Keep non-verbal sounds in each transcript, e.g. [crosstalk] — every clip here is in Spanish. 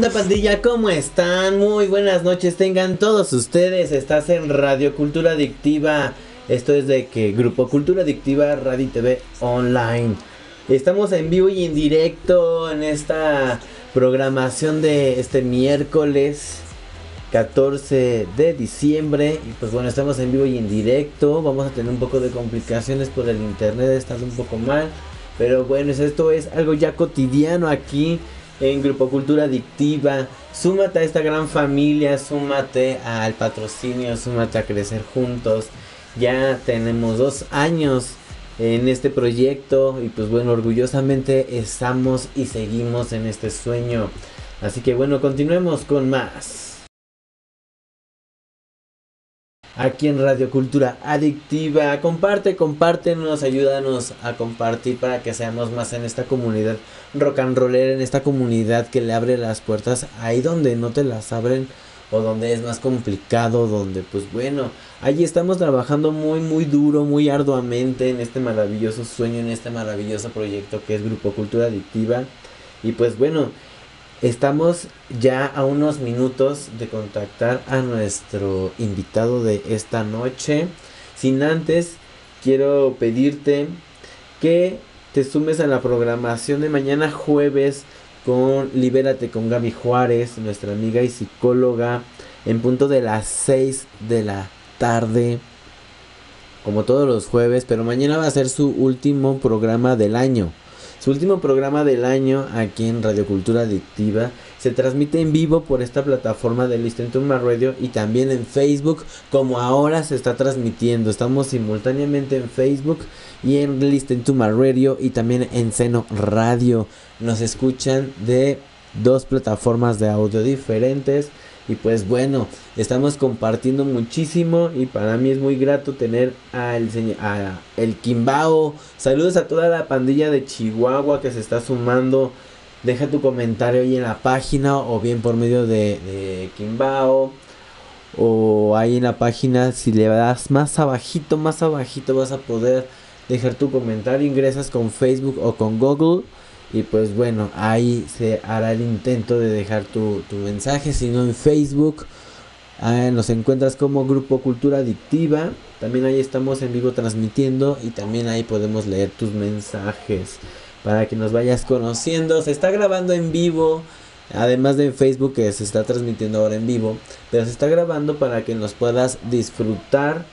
Hola pandilla, ¿cómo están? Muy buenas noches, tengan todos ustedes. Estás en Radio Cultura Adictiva. Esto es de que Grupo Cultura Adictiva Radio TV Online. Estamos en vivo y en directo en esta programación de este miércoles 14 de diciembre. Y pues bueno, estamos en vivo y en directo. Vamos a tener un poco de complicaciones por el internet, está un poco mal. Pero bueno, esto es algo ya cotidiano aquí en Grupo Cultura Adictiva. Súmate a esta gran familia, súmate al patrocinio, súmate a crecer juntos. Ya tenemos dos años en este proyecto y pues bueno, orgullosamente estamos y seguimos en este sueño. Así que bueno, continuemos con más. Aquí en Radio Cultura Adictiva, comparte, compártenos, ayúdanos a compartir para que seamos más en esta comunidad rock and roller, en esta comunidad que le abre las puertas ahí donde no te las abren o donde es más complicado, donde pues bueno, allí estamos trabajando muy muy duro, muy arduamente en este maravilloso sueño, en este maravilloso proyecto que es Grupo Cultura Adictiva. Y pues bueno, estamos ya a unos minutos de contactar a nuestro invitado de esta noche. Sin antes, quiero pedirte que te sumes a la programación de mañana jueves con Libérate con Gaby Juárez, nuestra amiga y psicóloga, en punto de las 6 de la tarde, como todos los jueves, pero mañana va a ser su último programa del año. Su último programa del año aquí en Radio Cultura Adictiva se transmite en vivo por esta plataforma de Listen to My Radio y también en Facebook como ahora se está transmitiendo. Estamos simultáneamente en Facebook y en Listen to My Radio y también en Seno Radio. Nos escuchan de dos plataformas de audio diferentes. Y pues bueno, estamos compartiendo muchísimo y para mí es muy grato tener al a el Kimbao. Saludos a toda la pandilla de Chihuahua que se está sumando. Deja tu comentario ahí en la página o bien por medio de, de Kimbao. O ahí en la página, si le das más abajito, más abajito vas a poder dejar tu comentario. Ingresas con Facebook o con Google. Y pues bueno, ahí se hará el intento de dejar tu, tu mensaje. Si no en Facebook, ah, nos encuentras como Grupo Cultura Adictiva. También ahí estamos en vivo transmitiendo y también ahí podemos leer tus mensajes para que nos vayas conociendo. Se está grabando en vivo. Además de Facebook que se está transmitiendo ahora en vivo. Pero se está grabando para que nos puedas disfrutar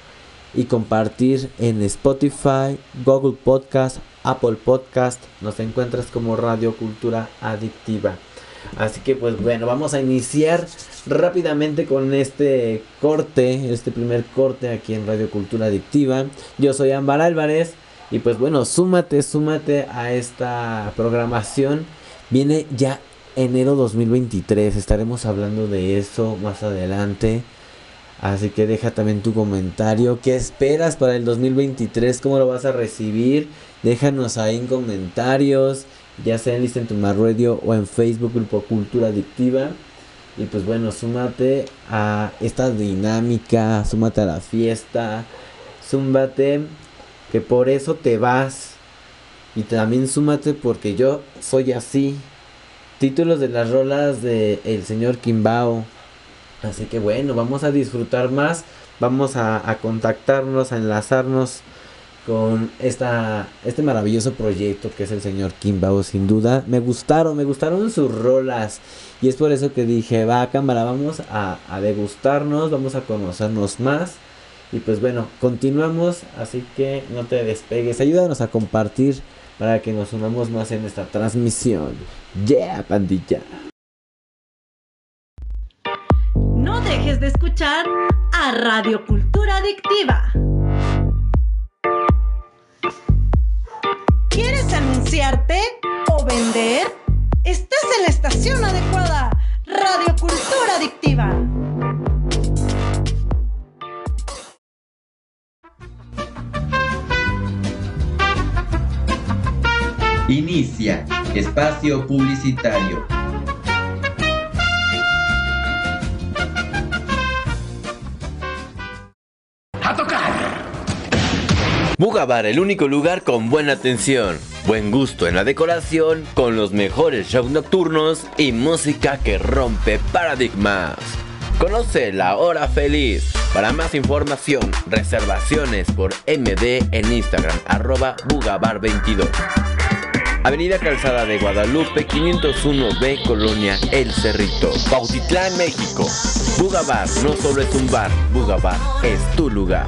y compartir en Spotify, Google Podcast, Apple Podcast. Nos encuentras como Radio Cultura Adictiva. Así que pues bueno, vamos a iniciar rápidamente con este corte, este primer corte aquí en Radio Cultura Adictiva. Yo soy Ámbar Álvarez y pues bueno, súmate, súmate a esta programación. Viene ya enero 2023, estaremos hablando de eso más adelante. Así que deja también tu comentario. ¿Qué esperas para el 2023? ¿Cómo lo vas a recibir? Déjanos ahí en comentarios. Ya sea en Listen to My Radio o en Facebook Grupo Cultura Adictiva. Y pues bueno, súmate a esta dinámica. Súmate a la fiesta. Súmate. Que por eso te vas. Y también súmate porque yo soy así. Títulos de las rolas de el señor Kimbao. Así que bueno, vamos a disfrutar más vamos a, contactarnos, a enlazarnos con esta, este maravilloso proyecto que es el señor Kimbao, sin duda. Me gustaron, me gustaron sus rolas. Y es por eso que dije, va cámara, vamos a, a degustarnos, vamos a conocernos más. Y pues bueno, continuamos, así que no te despegues, ayúdanos a compartir para que nos unamos más en esta transmisión. Yeah, pandilla. Dejes de escuchar a Radio Cultura Adictiva. ¿Quieres anunciarte o vender? Estás en la estación adecuada. Radio Cultura Adictiva. Inicia espacio publicitario. Bugabar, el único lugar con buena atención, buen gusto en la decoración, con los mejores shows nocturnos y música que rompe paradigmas. Conoce la hora feliz. Para más información, reservaciones por MD en Instagram, arroba Bugabar22. Avenida Calzada de Guadalupe, 501B, Colonia El Cerrito, Pautitlán, México. Bugabar no solo es un bar, Bugabar es tu lugar.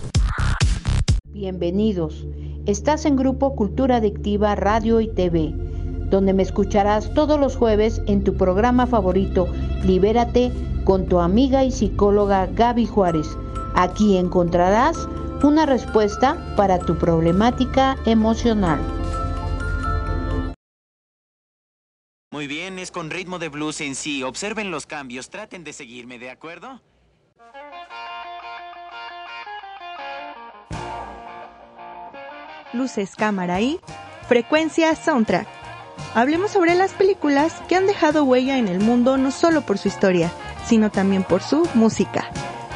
Bienvenidos. Estás en Grupo Cultura Adictiva Radio y TV, donde me escucharás todos los jueves en tu programa favorito, Libérate, con tu amiga y psicóloga Gaby Juárez. Aquí encontrarás una respuesta para tu problemática emocional. Muy bien, es con ritmo de blues en sí. Observen los cambios, traten de seguirme, ¿de acuerdo? Luces, cámara y frecuencia soundtrack. Hablemos sobre las películas que han dejado huella en el mundo no solo por su historia, sino también por su música.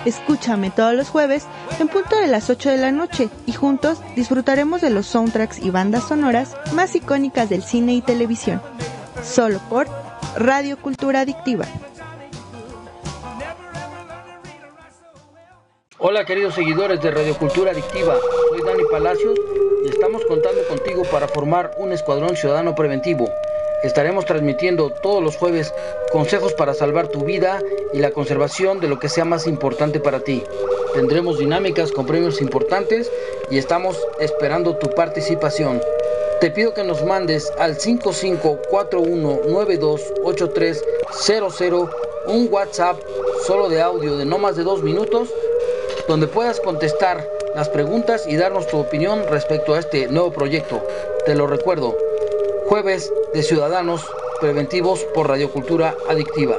Escúchame todos los jueves en punto de las 8 de la noche y juntos disfrutaremos de los soundtracks y bandas sonoras más icónicas del cine y televisión. Solo por Radio Cultura Adictiva. Hola queridos seguidores de Radio Cultura Adictiva, soy Dani Palacios y estamos contando contigo para formar un escuadrón ciudadano preventivo. Estaremos transmitiendo todos los jueves consejos para salvar tu vida y la conservación de lo que sea más importante para ti. Tendremos dinámicas con premios importantes y estamos esperando tu participación. Te pido que nos mandes al 5541928300 un WhatsApp solo de audio de no más de dos minutos donde puedas contestar las preguntas y darnos tu opinión respecto a este nuevo proyecto. Te lo recuerdo, jueves de Ciudadanos Preventivos por Radiocultura Adictiva.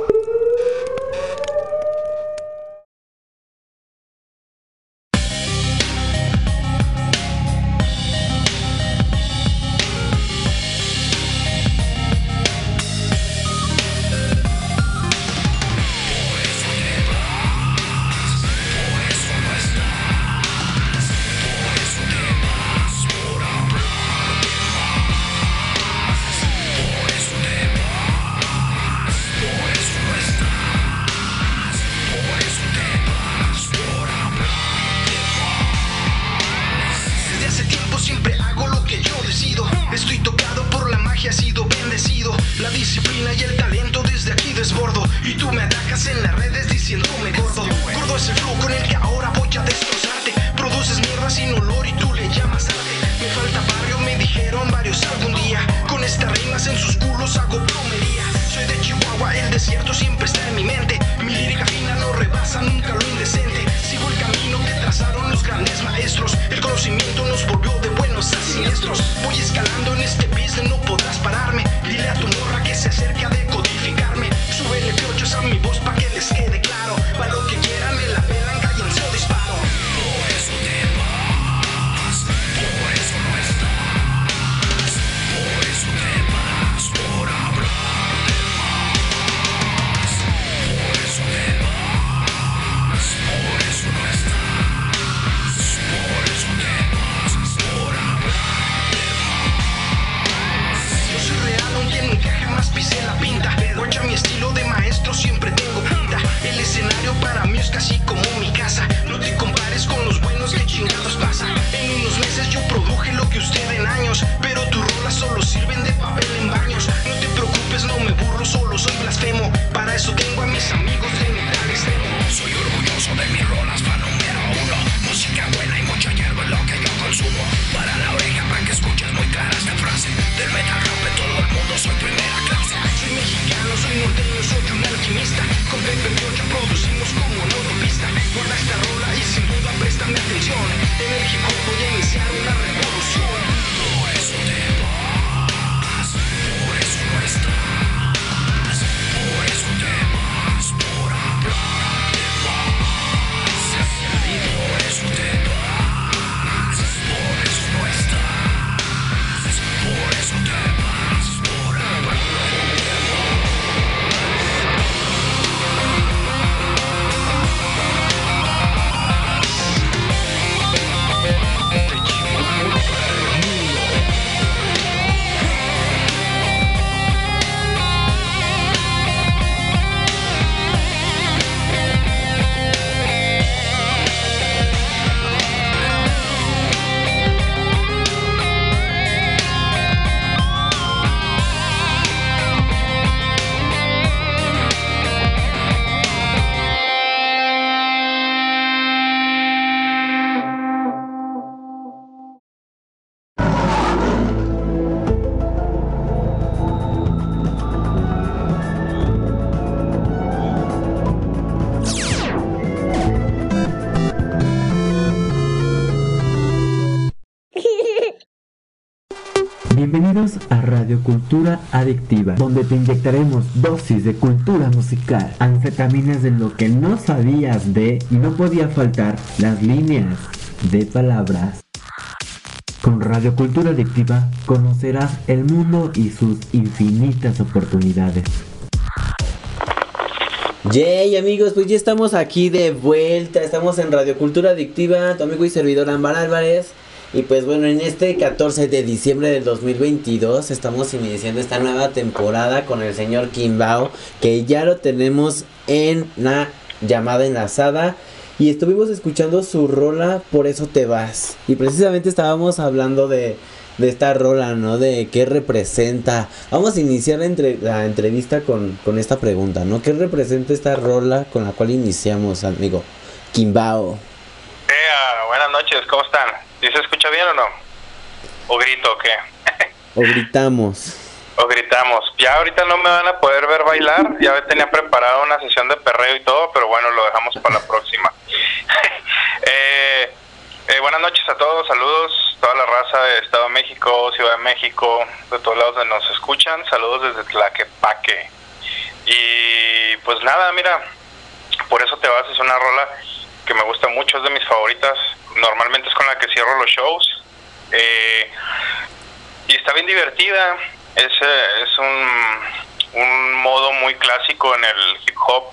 A Radio Cultura Adictiva, donde te inyectaremos dosis de cultura musical, anfetaminas de lo que no sabías de y no podía faltar las líneas de palabras. Con Radio Cultura Adictiva conocerás el mundo y sus infinitas oportunidades. Yay amigos, pues ya estamos aquí de vuelta, estamos en Radio Cultura Adictiva, tu amigo y servidor Ámbar Álvarez. Y pues bueno, en este 14 de diciembre del 2022 estamos iniciando esta nueva temporada con el señor Kimbao, que ya lo tenemos en la llamada enlazada. Y estuvimos escuchando su rola, por eso te vas. Y precisamente estábamos hablando de, de esta rola, ¿no? De qué representa. Vamos a iniciar la, entre, la entrevista con, con, esta pregunta, ¿no? ¿Qué representa esta rola con la cual iniciamos, amigo? Kimbao. Eh, buenas noches, ¿cómo están? ¿Sí se escucha bien o no? ¿O grito o qué? o gritamos. [laughs] O gritamos. Ya ahorita no me van a poder ver bailar. Ya tenía preparado una sesión de perreo y todo, pero bueno, lo dejamos para la próxima. [laughs] eh, eh, buenas noches a todos, saludos, toda la raza de Estado de México, Ciudad de México, de todos lados donde nos escuchan, saludos desde Tlaquepaque. Y pues nada, mira, por eso te vas, es una rola que me gusta mucho, es de mis favoritas, normalmente es con la que cierro los shows. Eh, y está bien divertida, es, es un, un modo muy clásico en el hip hop,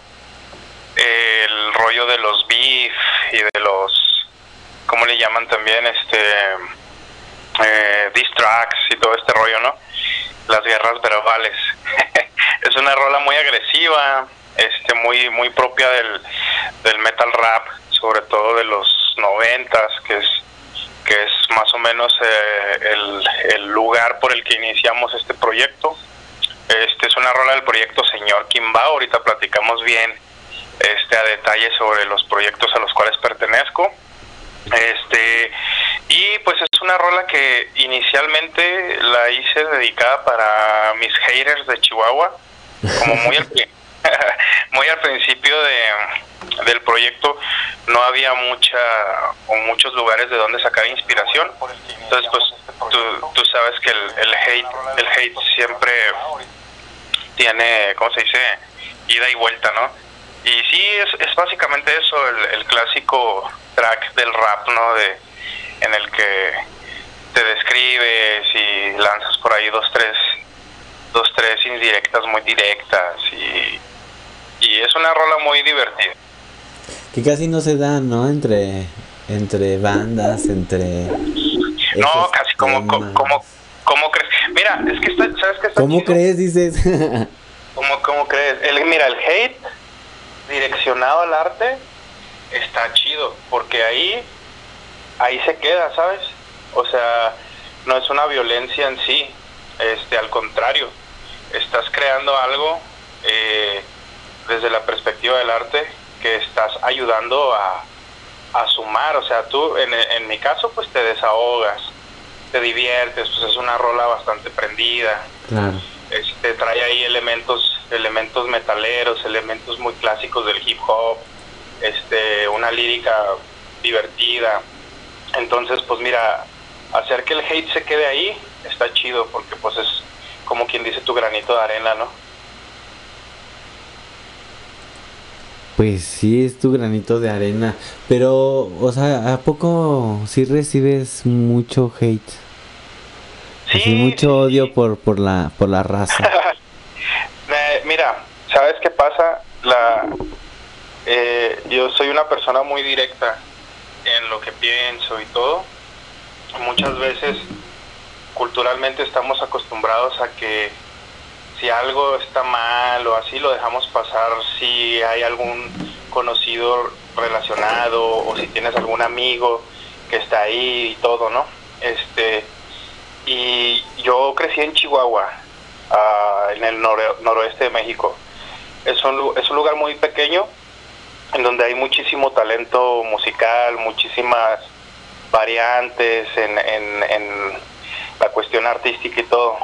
el rollo de los beef y de los, ¿cómo le llaman también? Este, eh, tracks y todo este rollo, ¿no? Las guerras verbales. [laughs] es una rola muy agresiva, este, muy, muy propia del, del metal rap, sobre todo de los noventas, que es que es más o menos eh, el, el, lugar por el que iniciamos este proyecto. Este es una rola del proyecto Señor Kimba, ahorita platicamos bien este a detalle sobre los proyectos a los cuales pertenezco. Este y pues es una rola que inicialmente la hice dedicada para mis haters de Chihuahua, como muy al, [laughs] [laughs] muy al principio de del proyecto no había mucha o muchos lugares de donde sacar inspiración. Entonces pues tú, tú sabes que el, el, hate el hate siempre tiene cómo se dice ida y vuelta no y sí es, es básicamente eso el, el clásico track del rap no de en el que te describes y lanzas por ahí dos tres dos tres indirectas muy directas y y es una rola muy divertida que casi no se da, ¿no? Entre entre bandas, entre No, casi como como como crees. Mira, es que está, sabes que está ¿Cómo chido? crees dices? [laughs] ¿Cómo cómo crees? El mira, el hate direccionado al arte está chido, porque ahí ahí se queda, ¿sabes? O sea, no es una violencia en sí, este al contrario, estás creando algo eh, desde la perspectiva del arte que estás ayudando a, a sumar, o sea, tú en, en, mi caso pues te desahogas, te diviertes, pues es una rola bastante prendida, claro. este, trae ahí elementos, elementos metaleros, elementos muy clásicos del hip hop, este, una lírica divertida, entonces pues mira, hacer que el hate se quede ahí está chido porque pues es como quien dice tu granito de arena, ¿no? Pues sí, es tu granito de arena. Pero, o sea, ¿a poco sí recibes mucho hate? Sí. Así, mucho odio por, por, la, por la raza. [laughs] Mira, ¿sabes qué pasa? La, eh, yo soy una persona muy directa en lo que pienso y todo. Muchas veces culturalmente estamos acostumbrados a que si algo está mal o así lo dejamos pasar si hay algún conocido relacionado o si tienes algún amigo que está ahí y todo, ¿no? Este y yo crecí en Chihuahua, uh, en el nor noroeste de México. Es un, es un lugar muy pequeño en donde hay muchísimo talento musical, muchísimas variantes en, en la cuestión artística y todo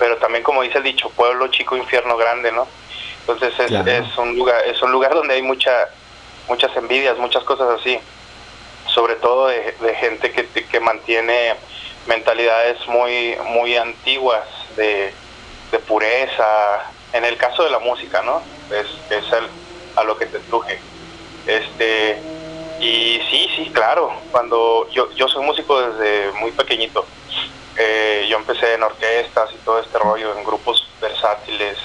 pero también como dice el dicho, pueblo chico, infierno grande, ¿no? Entonces es, claro. es un lugar es un lugar donde hay mucha muchas envidias, muchas cosas así, sobre todo de, de gente que, que mantiene mentalidades muy, muy antiguas de, de pureza, en el caso de la música, ¿no? Es, es el, a lo que te truje. Este, y sí, sí, claro, cuando yo, yo soy músico desde muy pequeñito, eh, yo empecé en orquestas y todo este rollo, en grupos versátiles,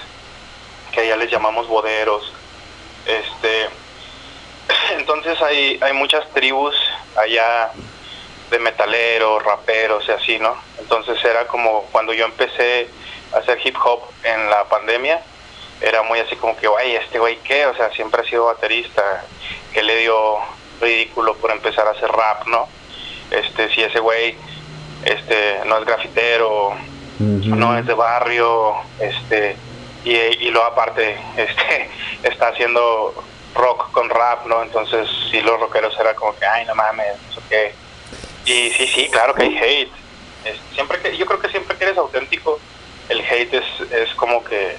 que allá les llamamos boderos. Este, [laughs] entonces hay, hay muchas tribus allá de metaleros, raperos y así, ¿no? Entonces era como cuando yo empecé a hacer hip hop en la pandemia, era muy así como que, güey, este güey qué, o sea, siempre ha sido baterista, que le dio ridículo por empezar a hacer rap, ¿no? Este, si ese güey este no es grafitero, no es de barrio, este y, y luego aparte [laughs] este está haciendo rock con rap, ¿no? Entonces sí los rockeros era como que, ay, no mames, eso qué. Y sí, sí, claro que hay hate. Es- siempre que yo creo que siempre que eres auténtico, el hate es, es como que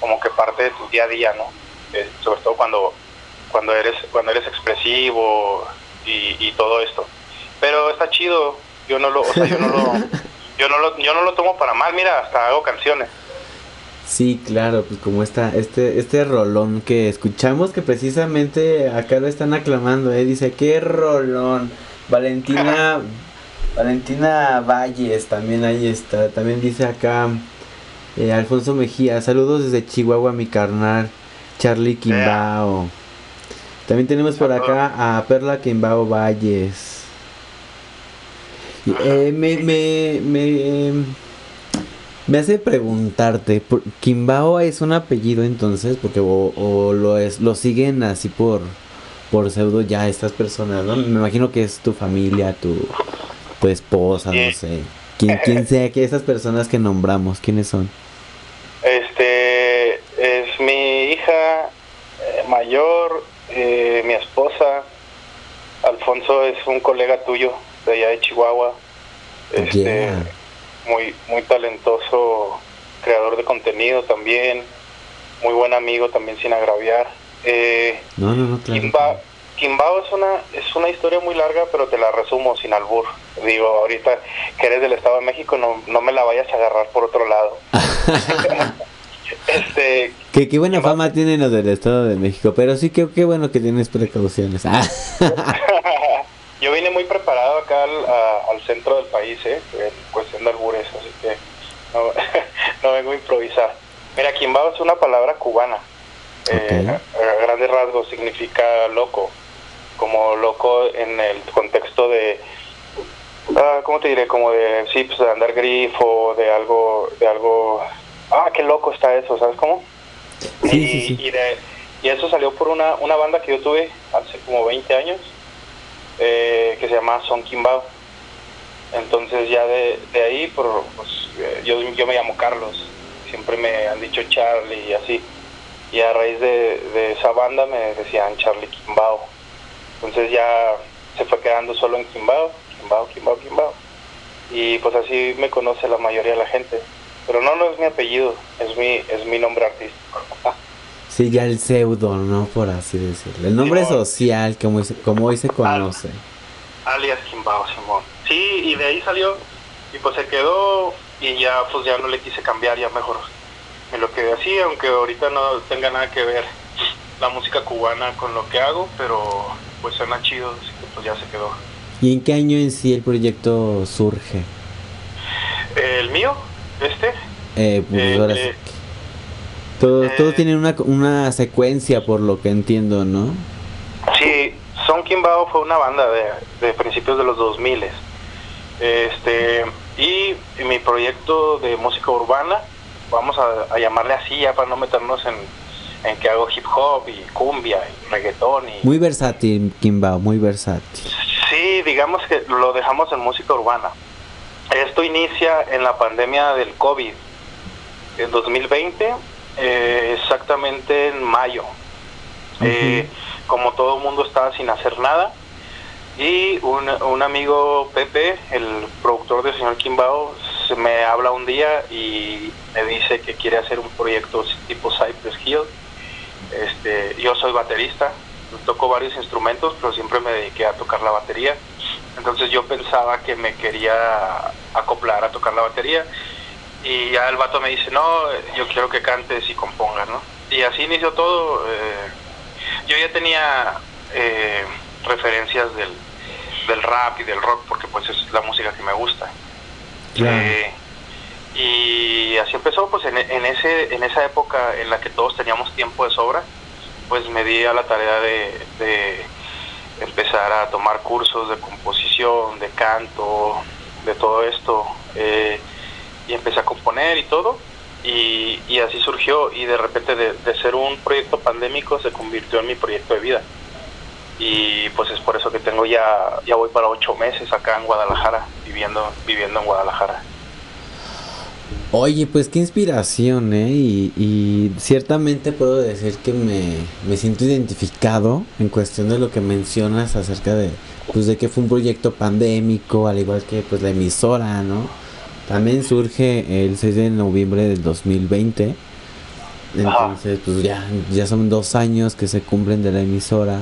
como que parte de tu día a día, ¿no? Sobre todo cuando cuando eres cuando eres expresivo y, y todo esto. Pero está chido. Yo no lo, o sea, yo no lo [laughs] yo no lo yo no lo tomo para mal, mira, hasta hago canciones. Sí, claro, pues como esta, este, este rolón que escuchamos que precisamente acá lo están aclamando, eh, dice, qué rolón. Valentina, [laughs] Valentina Valles también ahí está, también dice acá eh, Alfonso Mejía, saludos desde Chihuahua mi carnal, Charlie Quimbao. También tenemos por acá a Perla Quimbao Valles. Eh, me, me, me, me hace preguntarte, ¿por- ¿Quimbao es un apellido entonces? Porque o, lo es, lo siguen así por, por pseudo ya estas personas, ¿no? Me imagino que es tu familia, tu, tu esposa, no sé. Quien, quien sea que esas personas que nombramos, ¿quiénes son? Este es mi hija eh, mayor, eh, mi esposa. Alfonso es un colega tuyo de allá de Chihuahua. Este, Yeah. muy muy talentoso creador de contenido también, muy buen amigo también sin agraviar. Eh, No, no, no, claro. Kimba- Kimbao es una es una historia muy larga, pero te la resumo sin albur. Digo, ahorita que eres del Estado de México, no, no me la vayas a agarrar por otro lado. [laughs] este, Que qué buena fama tienen los del Estado de México, pero sí que qué bueno que tienes precauciones. [laughs] Yo vine muy preparado acá al, a- al centro del país, ¿eh? en cuestión de albures, así que no, [laughs] no vengo a improvisar. Mira, Kimbao es una palabra cubana. Eh, a grandes rasgos significa loco, como loco en el contexto de, ah, ¿cómo te diré? Como de, sí, pues de andar grifo, de algo, de algo, ah, qué loco está eso, ¿sabes cómo? y, y de, y eso salió por una, una banda que yo tuve hace como 20 años, eh, que se llama Son Kimbao. Entonces ya de, ahí, por, pues, eh, yo, yo me llamo Carlos, siempre me han dicho Charlie y así. Y a raíz de, de esa banda me decían Charlie Kimbao. Entonces ya se fue quedando solo en Kimbao, Kimbao, Kimbao, Kimbao. Y pues así me conoce la mayoría de la gente. Pero no, no es mi apellido, es mi, es mi nombre artístico. [laughs] Sí, ya el pseudo, ¿no? Por así decirlo. El nombre social, como, hoy se conoce. alias Kimbao Simón. Sí, y de ahí salió y pues se quedó y ya pues ya no le quise cambiar, ya mejor me lo quedé así, aunque ahorita no tenga nada que ver la música cubana con lo que hago, pero pues suena chido, así que pues ya se quedó. ¿Y en qué año en sí el proyecto surge? El mío, este, Eh, pues Eh, ahora eh, Todo, todo tiene una, una secuencia por lo que entiendo, ¿no? Sí, Son Kimbao fue una banda de, de principios de los 2000 este y mi proyecto de música urbana, vamos a, a llamarle así ya para no meternos en, en que hago hip hop y cumbia y reggaetón y Muy versátil, Kimbao, muy versátil. sí, digamos que lo dejamos en música urbana. Esto inicia en la pandemia del COVID, en 2020, eh, exactamente en mayo. Eh, como todo el mundo estaba sin hacer nada y un, un amigo Pepe, el productor del señor Kimbao, se me habla un día y me dice que quiere hacer un proyecto tipo Cypress Hill. Este, yo soy baterista, toco varios instrumentos, pero siempre me dediqué a tocar la batería. Entonces yo pensaba que me quería acoplar a tocar la batería y ya el vato me dice, no, yo quiero que cantes y compongas, ¿no? Y así inició todo. eh, yo ya tenía eh, referencias del, del rap y del rock porque pues es la música que me gusta. Eh, y así empezó, pues en, en ese en esa época en la que todos teníamos tiempo de sobra, pues me di a la tarea de, de empezar a tomar cursos de composición, de canto, de todo esto, eh, y empecé a componer y todo, y, y así surgió, y de repente de, ser un proyecto pandémico se convirtió en mi proyecto de vida. Y pues es por eso que tengo ya, ya voy para ocho meses acá en Guadalajara, viviendo, viviendo en Guadalajara. Oye, pues qué inspiración, ¿eh? Y, y ciertamente puedo decir que me, me siento identificado en cuestión de lo que mencionas acerca de, pues de que fue un proyecto pandémico, al igual que pues la emisora, ¿no? También surge el 6 de noviembre del 2020. Entonces, pues ya, ya son dos años que se cumplen de la emisora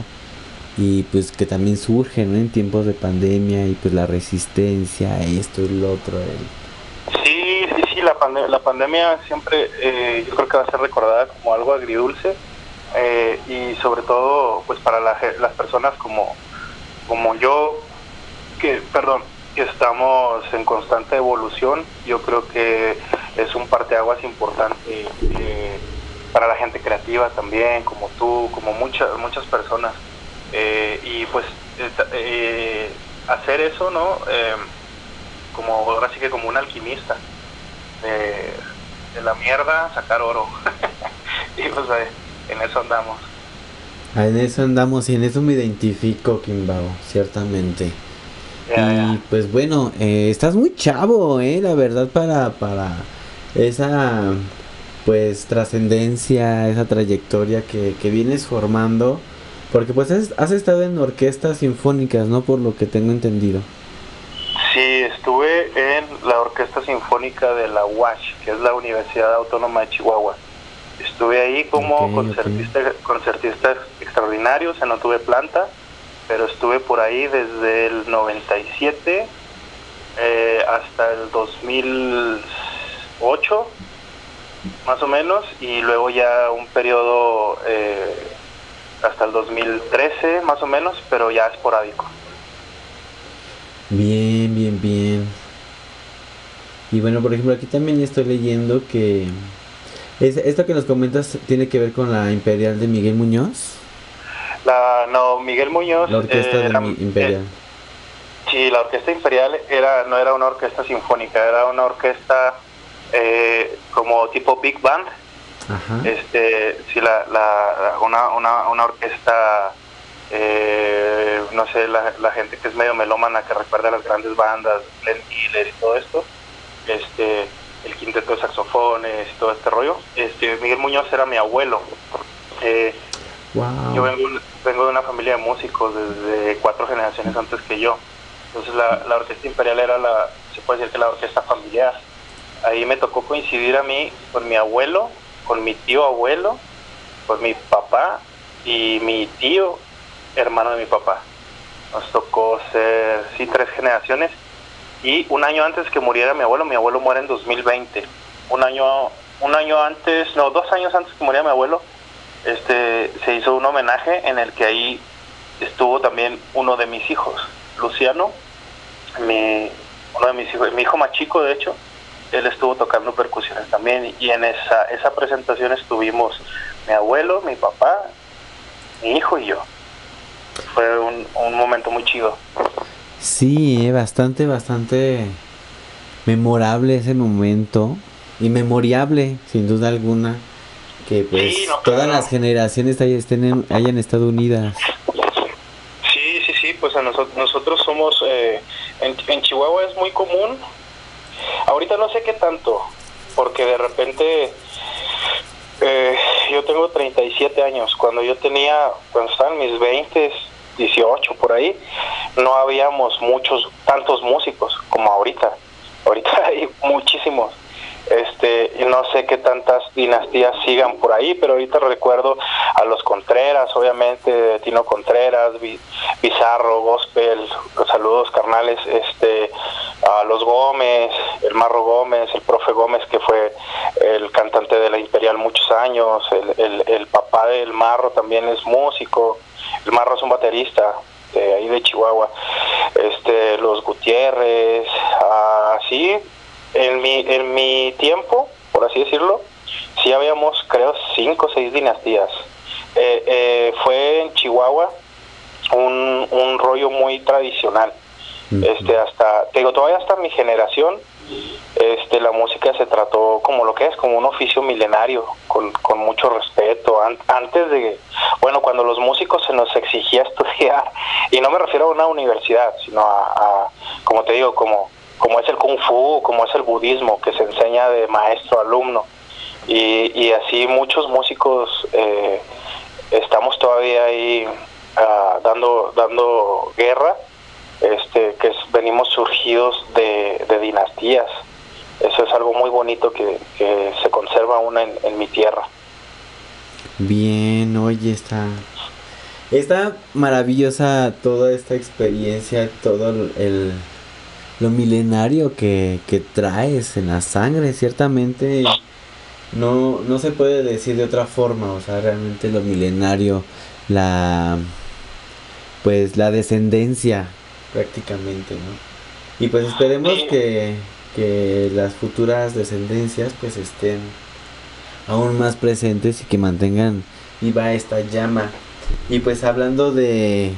y pues que también surge, ¿no? En tiempos de pandemia y pues la resistencia, esto y lo otro. el- Sí, sí, sí, la, la pandemia siempre eh, yo creo que va a ser recordada como algo agridulce eh, y sobre todo pues para la las personas como, como yo, que, perdón, estamos en constante evolución, yo creo que es un parteaguas importante eh, para la gente creativa también, como tú, como muchas, muchas personas. Eh, y pues eh, hacer eso, ¿no? Como ahora sí que como un alquimista de, la mierda sacar oro [laughs] y pues en eso andamos Ah, En eso andamos y en eso me identifico, Kimbao, ciertamente. Y pues bueno, eh, estás muy chavo, eh, la verdad, para, para esa pues trascendencia, esa trayectoria que, que vienes formando. Porque pues has, has estado en orquestas sinfónicas, ¿no? Por lo que tengo entendido. sí estuve en la orquesta sinfónica de la UASH que es la Universidad Autónoma de Chihuahua estuve ahí como concertista concertista extraordinario o sea no tuve planta pero estuve por ahí desde el 97 eh, hasta el 2008 más o menos y luego ya un periodo eh, hasta el 2013 más o menos pero ya esporádico Bien, bien, bien. Y bueno, por ejemplo, aquí también estoy leyendo que es, esto que nos comentas tiene que ver con la Imperial de Miguel Muñoz, la no Miguel Muñoz la orquesta eh, de era- Imperial. Sí, la orquesta imperial era no era una orquesta sinfónica, era una orquesta eh, como tipo big band. Ajá. Este, sí, la, la, una, una, una orquesta, eh, no sé, la, la gente que es medio melómana, que recuerda a las grandes bandas, Glenn Miller y todo esto, este, el quinteto de saxofones y todo este rollo. Este, Miguel Muñoz era mi abuelo. Eh, Yo vengo, vengo de una familia de músicos desde cuatro generaciones antes que yo. Entonces la, la orquesta imperial era la, se puede decir que la orquesta familiar. Ahí me tocó coincidir a mí con mi abuelo, con mi tío abuelo, con mi papá y mi tío, hermano de mi papá. Nos tocó ser, sí, tres generaciones. Y un año antes que muriera mi abuelo, mi abuelo muere en 2020. Un año, un año antes, no, dos años antes que muriera mi abuelo, este, se hizo un homenaje en el que ahí estuvo también uno de mis hijos, Luciano, mi, uno de mis hijos, mi hijo más chico de hecho, él estuvo tocando percusiones también y en esa, esa presentación estuvimos mi abuelo, mi papá, mi hijo y yo. Fue un, un momento muy chido. Sí, eh, bastante, bastante memorable ese momento. Y memorable, sin duda alguna. Que pues Sí, no, todas las generaciones estén en- hayan estado unidas. Sí, sí, sí, pues a nosotros, nosotros somos, eh, en, en Chihuahua es muy común, ahorita no sé qué tanto, porque de repente eh, yo tengo 37 años, cuando yo tenía, cuando estaba en mis 20, 18 por ahí, no habíamos muchos, tantos músicos como ahorita, ahorita [laughs] hay muchísimos. Este, no sé qué tantas dinastías sigan por ahí, pero ahorita recuerdo a los Contreras, obviamente, Tino Contreras, Bizarro, Gospel, saludos carnales, este, a los Gómez, el Marro Gómez, el profe Gómez que fue el cantante de la Imperial muchos años, el, el papá del Marro también es músico, el Marro es un baterista, de ahí de Chihuahua, este, los Gutiérrez, así, en mi, en mi tiempo, por así decirlo, sí habíamos, creo, cinco o seis dinastías. Eh, eh, fue en Chihuahua un, un rollo muy tradicional. Este, hasta, te digo, todavía hasta mi generación, este, la música se trató como lo que es, como un oficio milenario, con, con mucho respeto. antes de, bueno, cuando los músicos se nos exigía [laughs] estudiar, y no me refiero a una universidad, sino a, como te digo, como, como es el kung fu, como es el budismo, que se enseña de maestro a alumno. Y, y así muchos músicos eh, estamos todavía ahí ah, dando, dando guerra este, que venimos surgidos de, dinastías. Eso es algo muy bonito que, se conserva aún en, mi tierra. Bien, oye, está, está maravillosa toda esta experiencia, todo el, lo milenario que, que traes en la sangre, ciertamente no, no se puede decir de otra forma, o sea, realmente lo milenario, la pues la descendencia prácticamente, ¿no? Y pues esperemos que, que las futuras descendencias pues estén aún más presentes y que mantengan viva esta llama. Y pues hablando de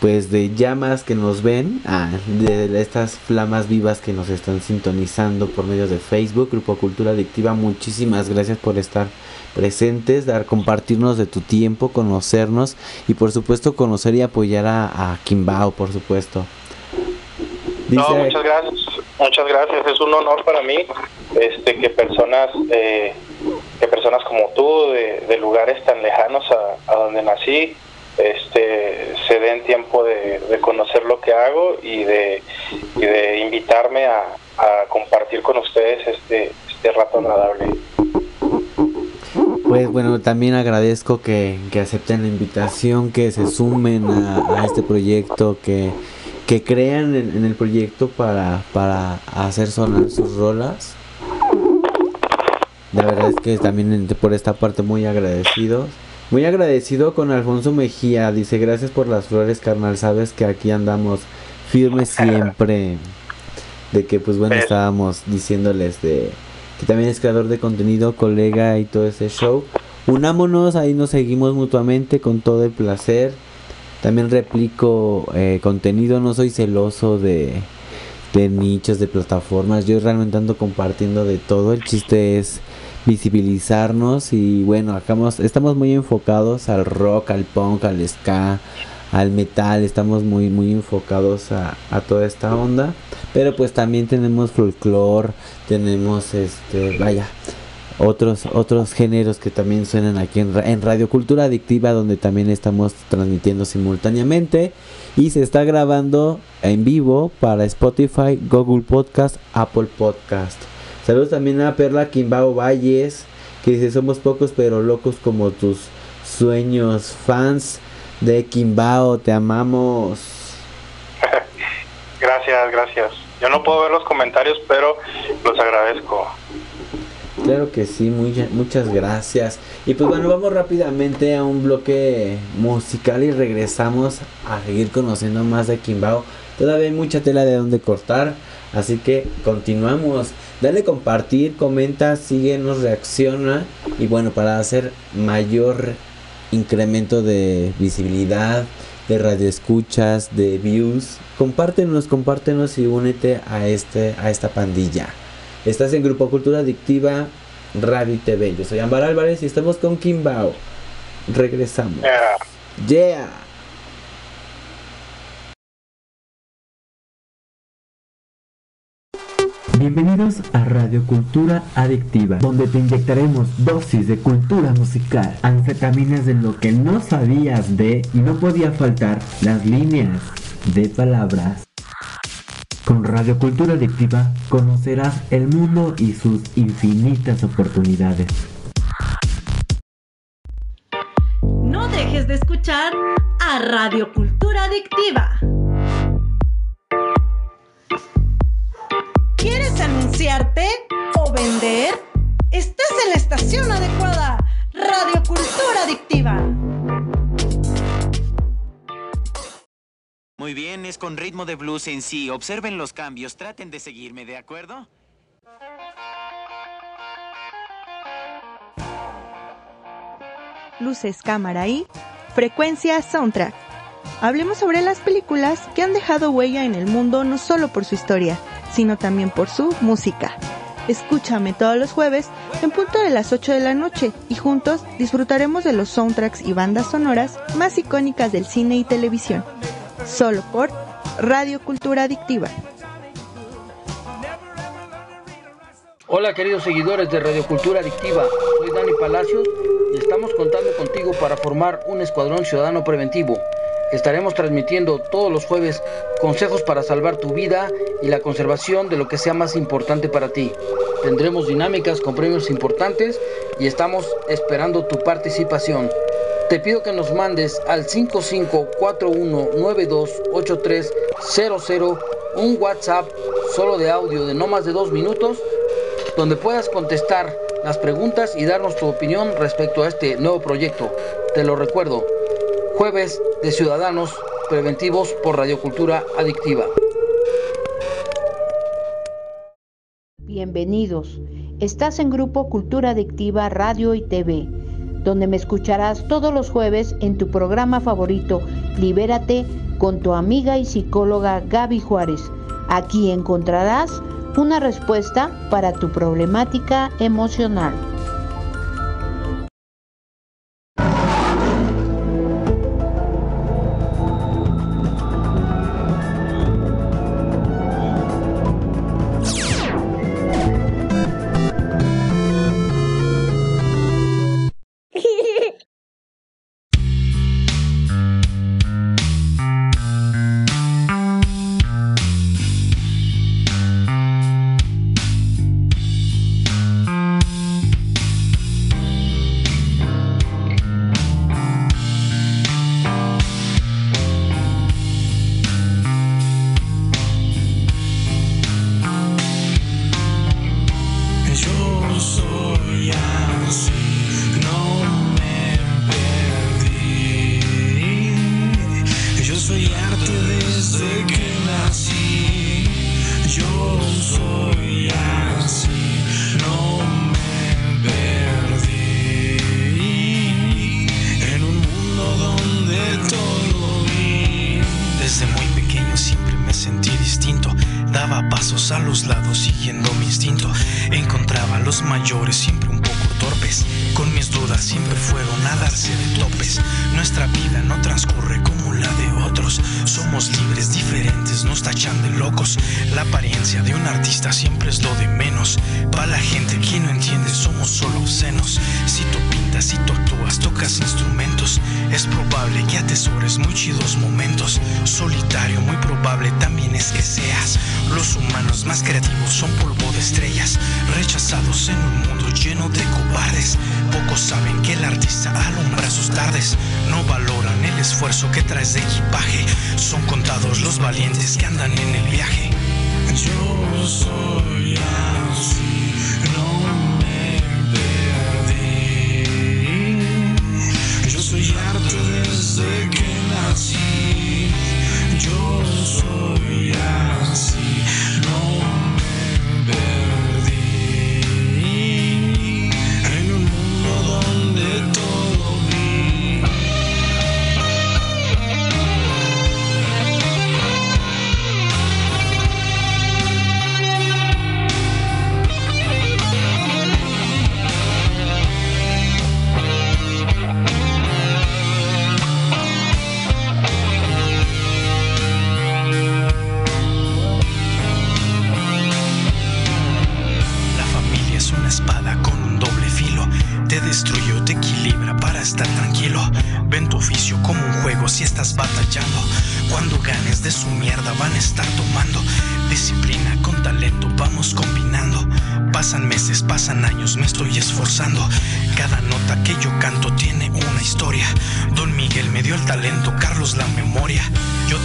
pues de llamas que nos ven, ah, de estas flamas vivas que nos están sintonizando por medio de Facebook, Grupo Cultura Adictiva, muchísimas gracias por estar presentes, dar, compartirnos de tu tiempo, conocernos y por supuesto conocer y apoyar a, a Kimbao, por supuesto. no, muchas gracias, muchas gracias, es un honor para mí este que personas eh, que personas como tú de, lugares tan lejanos a, donde nací este se den tiempo de, conocer lo que hago y de, de invitarme a, compartir con ustedes este, este rato agradable. Pues bueno, también agradezco que, acepten la invitación, que se sumen a, este proyecto, que, que crean en, el proyecto para, para hacer sonar sus rolas. La verdad es que también por esta parte muy agradecido. Muy agradecido con Alfonso Mejía. Dice, gracias por las flores, carnal. Sabes que aquí andamos firmes [laughs] siempre. De que pues bueno, estábamos diciéndoles de que también es creador de contenido, colega y todo ese show. Unámonos, ahí nos seguimos mutuamente con todo el placer. También replico eh, contenido, no soy celoso de, de nichos, de plataformas. Yo realmente ando compartiendo de todo. El chiste es visibilizarnos y bueno, acá estamos muy enfocados al rock, al punk, al ska, al metal. Estamos muy, muy enfocados a, a toda esta onda. Pero pues también tenemos folclore, tenemos este, vaya, otros otros géneros que también suenan aquí en, en, Radio Cultura Adictiva donde también estamos transmitiendo simultáneamente y se está grabando en vivo para Spotify, Google Podcast, Apple Podcast. Saludos también a Perla Quimbao Valles que dice somos pocos pero locos como tus sueños fans de Quimbao, te amamos. [laughs] gracias, gracias. Yo no puedo ver los comentarios, pero los agradezco. Claro que sí, muchas gracias. Y pues bueno, vamos rápidamente a un bloque musical y regresamos a seguir conociendo más de Kimbao. Todavía hay mucha tela de donde cortar, así que continuamos. Dale compartir, comenta, síguenos, reacciona. Y bueno, para hacer mayor incremento de visibilidad, de radioescuchas, de views. Compártenos, compártenos y únete a, este, a esta pandilla. Estás en Grupo Cultura Adictiva Radio y TV. Yo soy Ambar Álvarez y estamos con Kimbao. Regresamos. yeah. Bienvenidos a Radio Cultura Adictiva, donde te inyectaremos dosis de cultura musical, anfetaminas de lo que no sabías de y no podía faltar las líneas de palabras. Con Radio Cultura Adictiva conocerás el mundo y sus infinitas oportunidades. No dejes de escuchar a Radio Cultura Adictiva. Anunciarte o vender? Estás en la estación adecuada. Radio Cultura Adictiva. Muy bien, es con ritmo de blues en sí. Observen los cambios, traten de seguirme, ¿de acuerdo? Luces, cámara y frecuencia soundtrack. Hablemos sobre las películas que han dejado huella en el mundo no solo por su historia, sino también por su música. Escúchame todos los jueves en punto de las 8 de la noche y juntos disfrutaremos de los soundtracks y bandas sonoras más icónicas del cine y televisión. Solo por Radio Cultura Adictiva. Hola queridos seguidores de Radio Cultura Adictiva, soy Dani Palacios y estamos contando contigo para formar un escuadrón ciudadano preventivo. Estaremos transmitiendo todos los jueves consejos para salvar tu vida y la conservación de lo que sea más importante para ti. Tendremos dinámicas con premios importantes y estamos esperando tu participación. Te pido que nos mandes al 5541928300 un WhatsApp solo de audio de no más de dos minutos donde puedas contestar las preguntas y darnos tu opinión respecto a este nuevo proyecto. Te lo recuerdo, jueves de Ciudadanos Preventivos por Radiocultura Adictiva. Bienvenidos. Estás en Grupo Cultura Adictiva Radio y TV, donde me escucharás todos los jueves en tu programa favorito, Libérate, con tu amiga y psicóloga Gaby Juárez. Aquí encontrarás una respuesta para tu problemática emocional.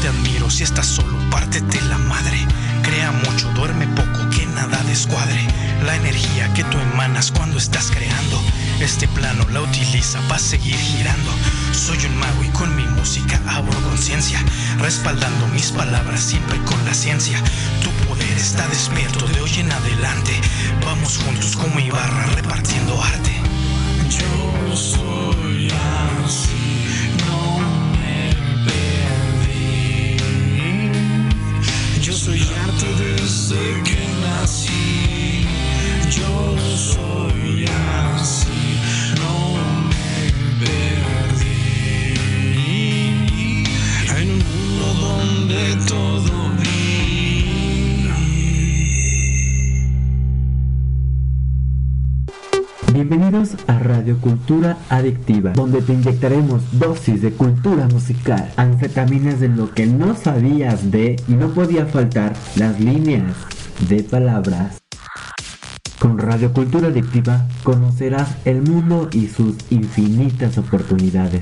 Te admiro si estás solo, pártete la madre. Crea mucho, duerme poco, que nada descuadre. La energía que tú emanas cuando estás creando. Este plano la utiliza para seguir girando. Soy un mago y con mi música abro conciencia, respaldando mis palabras siempre con la ciencia. Tu poder está despierto de hoy en adelante. Vamos juntos como Ibarra repartiendo arte. Desde Bienvenidos a Radio Cultura Adictiva, donde te inyectaremos dosis de cultura musical, anfetaminas de lo que no sabías de y no podía faltar las líneas de palabras. Con Radio Cultura Adictiva conocerás el mundo y sus infinitas oportunidades.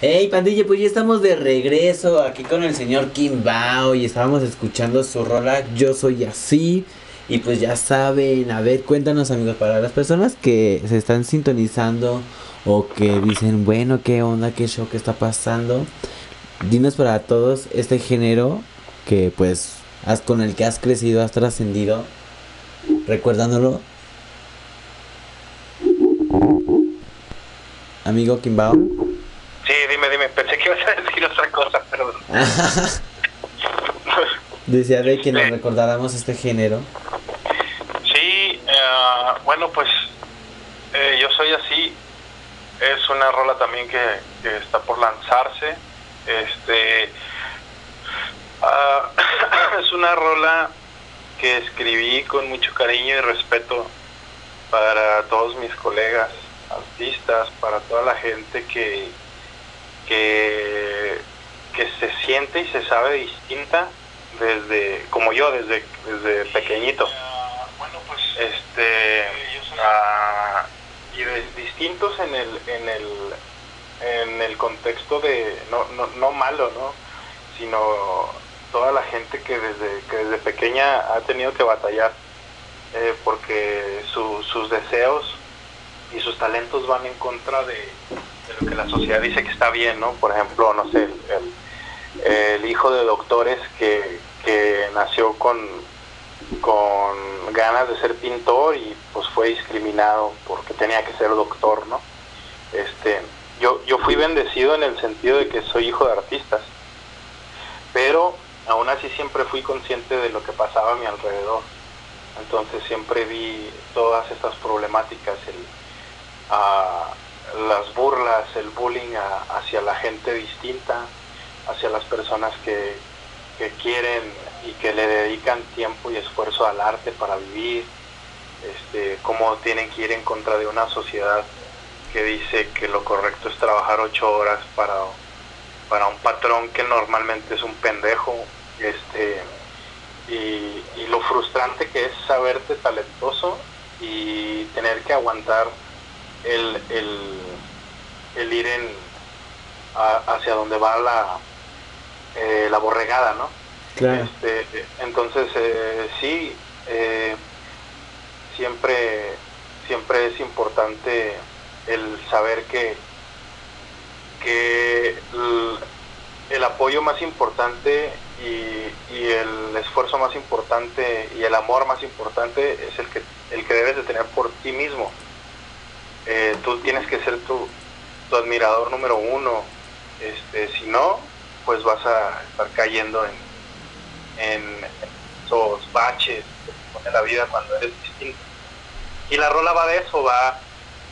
Hey pandilla, pues ya estamos de regreso aquí con el señor Kim Bao y estábamos escuchando su rola Yo Soy Así. Y pues ya saben, a ver, cuéntanos amigos, para las personas que se están sintonizando o que dicen, bueno, ¿qué onda? ¿Qué show? ¿Qué está pasando? Dinos para todos este género que pues has, con el que has crecido, has trascendido, recuerdándolo. Amigo Kimbao. Sí, dime, dime. Pensé que ibas a decir otra cosa, perdón. [laughs] Decía de que nos recordáramos este género. Sí, eh, bueno, pues eh, yo soy así. Es una rola también que, que está por lanzarse. Este ah, [coughs] es una rola que escribí con mucho cariño y respeto para todos mis colegas artistas, para toda la gente que que, que se siente y se sabe distinta desde como yo desde desde pequeñito. Este ah, y de- distintos en el en el en el contexto de no, no, no malo no sino toda la gente que desde que desde pequeña ha tenido que batallar eh, porque su- sus deseos y sus talentos van en contra de, lo que la sociedad dice que está bien no por ejemplo no sé el, el hijo de doctores que, que nació con, con ganas de ser pintor y pues fue discriminado porque tenía que ser doctor, ¿no? Este, yo, yo fui bendecido en el sentido de que soy hijo de artistas, pero aún así siempre fui consciente de lo que pasaba a mi alrededor. Entonces siempre vi todas estas problemáticas, el, ah, las burlas, el bullying hacia la gente distinta, hacia las personas que, que quieren y que le dedican tiempo y esfuerzo al arte para vivir, este, cómo tienen que ir en contra de una sociedad que dice que lo correcto es trabajar ocho horas para, para un patrón que normalmente es un pendejo, este, y, lo frustrante que es saberte talentoso y tener que aguantar el, el, el ir en, a- hacia donde va la, eh, la borregada, ¿no? Claro. Este, entonces, eh, sí, eh, siempre, siempre es importante el saber que, que el, el apoyo más importante y, y el esfuerzo más importante y el amor más importante es el que, el que debes de tener por ti mismo. Eh, tú tienes que ser tu, tu admirador número uno. Este, si no, pues vas a estar cayendo en, en esos baches que la vida cuando eres distinto. Y la rola va de eso, va,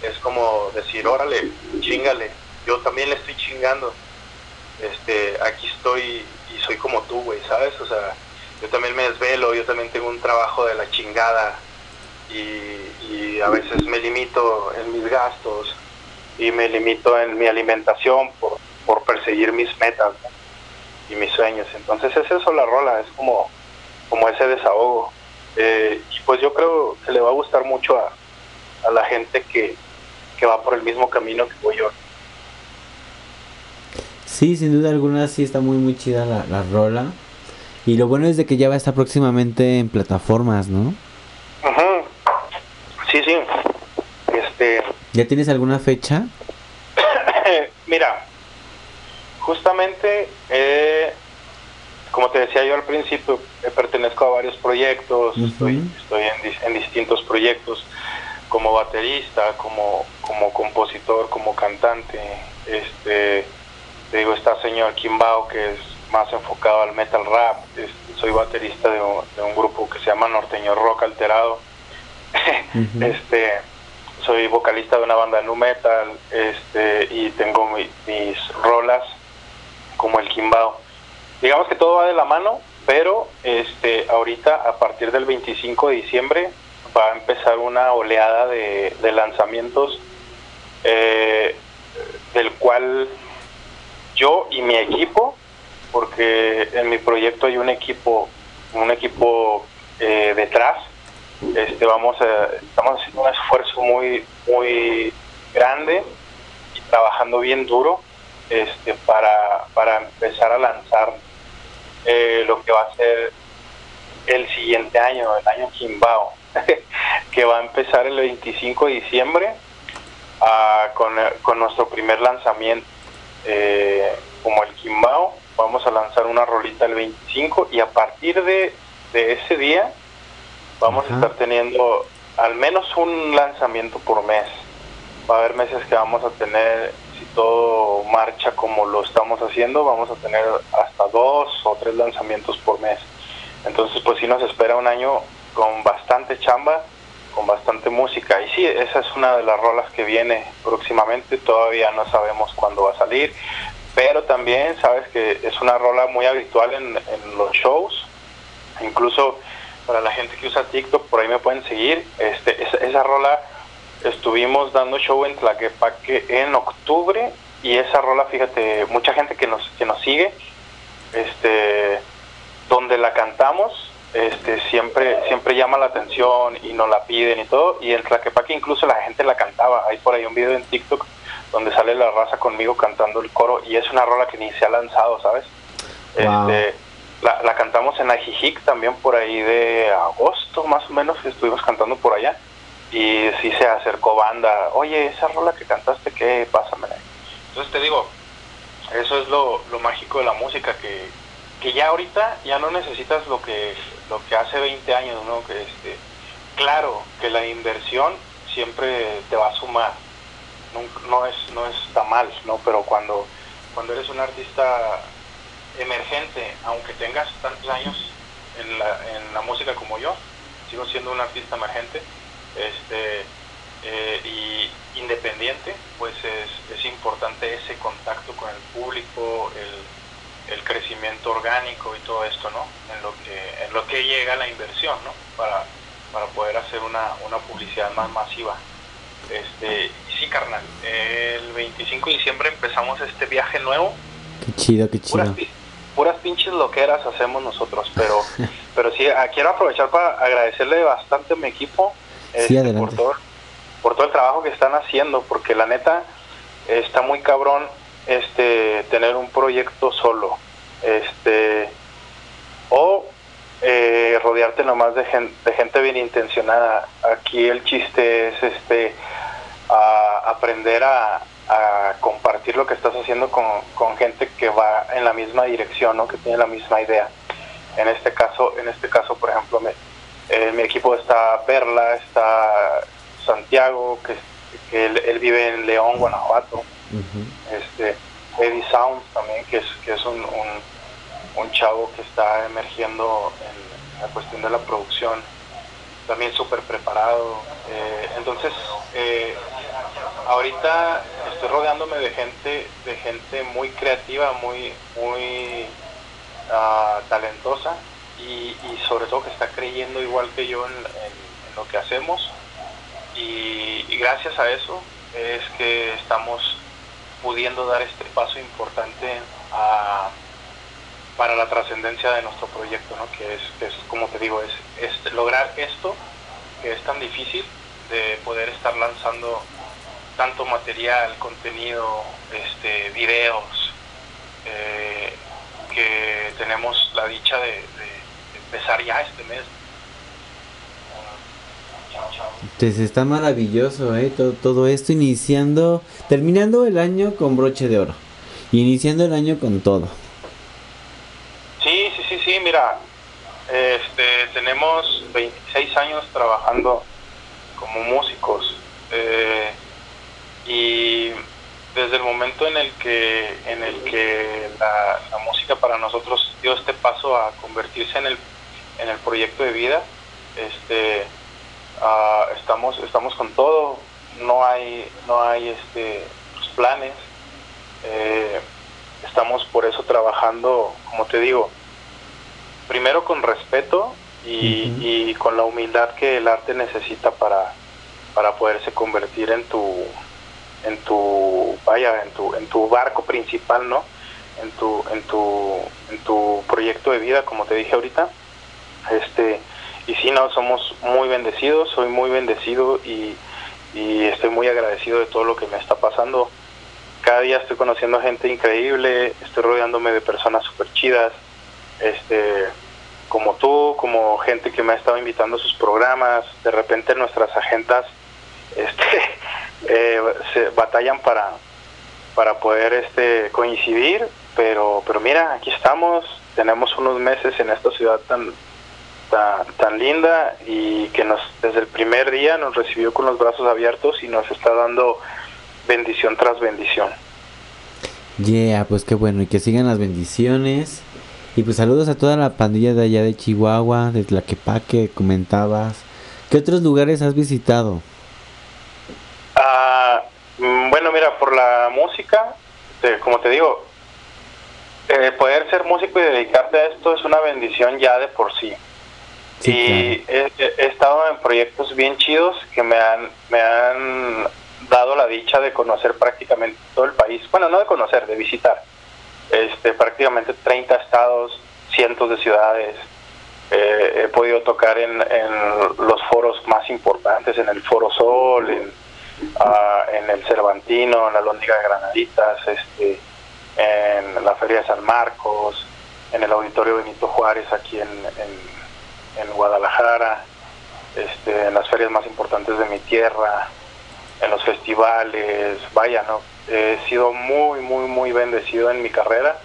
es como decir, órale, chingale, yo también le estoy chingando. Este, aquí estoy y soy como tú, güey, ¿sabes? O sea, yo también me desvelo, yo también tengo un trabajo de la chingada y, y a veces me limito en mis gastos y me limito en mi alimentación por, por perseguir mis metas ¿no? Y mis sueños. Entonces es eso la rola, es como, como ese desahogo. Eh, y pues yo creo que le va a gustar mucho a, a la gente que, que va por el mismo camino que voy yo. Sí, sin duda alguna sí está muy muy chida la, la rola. Y lo bueno es de que ya va a estar próximamente en plataformas, ¿no? Sí, sí. Este, ¿Ya tienes alguna fecha? [coughs] mira, justamente, eh, como te decía yo al principio, eh, pertenezco a varios proyectos, estoy, estoy en, dis- en distintos proyectos como baterista, como, como compositor, como cantante. Este, te digo, está señor Kimbao, que es más enfocado al metal rap. Este, soy baterista de un, de un grupo que se llama Norteño Rock Alterado. [laughs] este soy vocalista de una banda de nu metal este y tengo mi- mis rolas como el Kimbao digamos que todo va de la mano pero este ahorita a partir del 25 de diciembre va a empezar una oleada de, de lanzamientos eh, del cual yo y mi equipo porque en mi proyecto hay un equipo un equipo eh, detrás este vamos a, estamos haciendo un esfuerzo muy muy grande y trabajando bien duro este para, para empezar a lanzar eh, lo que va a ser el siguiente año, el año Kimbao, [laughs] que va a empezar el 25 de diciembre ah, con, con nuestro primer lanzamiento eh, como el Kimbao. Vamos a lanzar una rolita el 25 y a partir de, de ese día vamos a estar teniendo al menos un lanzamiento por mes. Va a haber meses que vamos a tener, si todo marcha como lo estamos haciendo, vamos a tener hasta dos o tres lanzamientos por mes. Entonces, pues sí nos espera un año con bastante chamba, con bastante música. Y sí, esa es una de las rolas que viene próximamente. Todavía no sabemos cuándo va a salir, pero también sabes que es una rola muy habitual en, en los shows. Incluso para la gente que usa TikTok, por ahí me pueden seguir. Este, esa, esa rola estuvimos dando show en Tlaquepaque en octubre y esa rola, fíjate, mucha gente que nos que nos sigue, este, donde la cantamos, este, siempre siempre llama la atención y nos la piden y todo y en Tlaquepaque incluso la gente la cantaba. Hay por ahí un video en TikTok donde sale la raza conmigo cantando el coro y es una rola que ni se ha lanzado, ¿sabes? Wow. Este, la, la cantamos en Ajijic también por ahí de agosto más o menos, estuvimos cantando por allá y sí se acercó banda, oye, esa rola que cantaste, ¿qué? Pásamela. Entonces te digo, eso es lo, lo mágico de la música, que, que ya ahorita ya no necesitas lo que, lo que hace 20 años, ¿no? Que este, claro que la inversión siempre te va a sumar, no, no, es, no está mal, ¿no? Pero cuando, cuando eres un artista emergente, aunque tengas tantos años en la, en la música como yo, sigo siendo un artista emergente este eh, y independiente, pues es, es importante ese contacto con el público, el, el crecimiento orgánico y todo esto, ¿no? En lo que, en lo que llega la inversión, ¿no? Para, para poder hacer una, una publicidad más masiva. Este, sí, carnal, el 25 de diciembre empezamos este viaje nuevo Qué chido, qué puras, chido. pi- puras pinches loqueras hacemos nosotros, pero [laughs] pero sí, ah, quiero aprovechar para agradecerle bastante a mi equipo Sí, este, por, todo, por todo el trabajo que están haciendo, porque la neta está muy cabrón este tener un proyecto solo, este o eh, rodearte nomás de gente, de gente bien intencionada. Aquí el chiste es este a aprender a, a compartir lo que estás haciendo con, con gente que va en la misma dirección, ¿no? que tiene la misma idea. En este caso, en este caso, por ejemplo, me- en mi equipo está Perla, está Santiago, que, que él, él vive en León, Guanajuato, este Eddie Sounds también, que es, que es un, un, un chavo que está emergiendo en la cuestión de la producción, también súper preparado. eh, entonces, eh, ahorita estoy rodeándome de gente, de gente muy creativa, muy, muy ah, talentosa y, sobre todo que está creyendo igual que yo en, lo que hacemos y, gracias a eso es que estamos pudiendo dar este paso importante a- para la trascendencia de nuestro proyecto, ¿no? que es, es, como te digo, es, lograr esto que es tan difícil de poder estar lanzando tanto material, contenido, este, videos, eh, que tenemos la dicha de empezar ya este mes. Pues está maravilloso, ¿eh? Todo, todo esto iniciando, terminando el año con broche de oro. Iniciando el año con todo. Sí, sí, sí, sí, mira, este, tenemos 26 años trabajando como músicos eh, y desde el momento en el que en el que la, la música para nosotros dio este paso a convertirse en el en el proyecto de vida, este, ah, estamos estamos con todo, no hay no hay este pues, planes, eh, estamos por eso trabajando, como te digo, primero con respeto y, y con la humildad que el arte necesita para, para poderse convertir en tu en tu vaya en tu en tu barco principal no en tu en tu en tu proyecto de vida como te dije ahorita este y sí no somos muy bendecidos soy muy bendecido y, y estoy muy agradecido de todo lo que me está pasando. Cada día estoy conociendo gente increíble estoy rodeándome de personas súper chidas este como tú, como gente que me ha estado invitando a sus programas, de repente nuestras agendas este, [laughs] eh, se batallan para, para poder este, coincidir, pero, pero mira, aquí estamos, tenemos unos meses en esta ciudad tan, tan, tan linda y que nos desde el primer día nos recibió con los brazos abiertos y nos está dando bendición tras bendición. Yeah, pues qué bueno. Y que sigan las bendiciones. Y pues saludos a toda la pandilla de allá de Chihuahua, de Tlaquepaque, comentabas. ¿Qué otros lugares has visitado? Ah, mm, bueno, mira, por la música, como te digo, eh, poder ser músico y dedicarte a esto es una bendición ya de por sí. Y he, he- he estado en proyectos bien chidos que me han, me han dado la dicha de conocer prácticamente todo el país. Bueno, no de conocer, de visitar. Este, prácticamente 30 estados, cientos de ciudades. Eh, he podido tocar en, en los foros más importantes, en el Foro Sol, en, ah, en el Cervantino, en la Lóndiga de Granaditas, este, en la Feria de San Marcos, en el Auditorio Benito Juárez aquí en, en, en Guadalajara, este, en las ferias más importantes de mi tierra, en los festivales, vaya, ¿no? He sido muy, muy, muy bendecido en mi carrera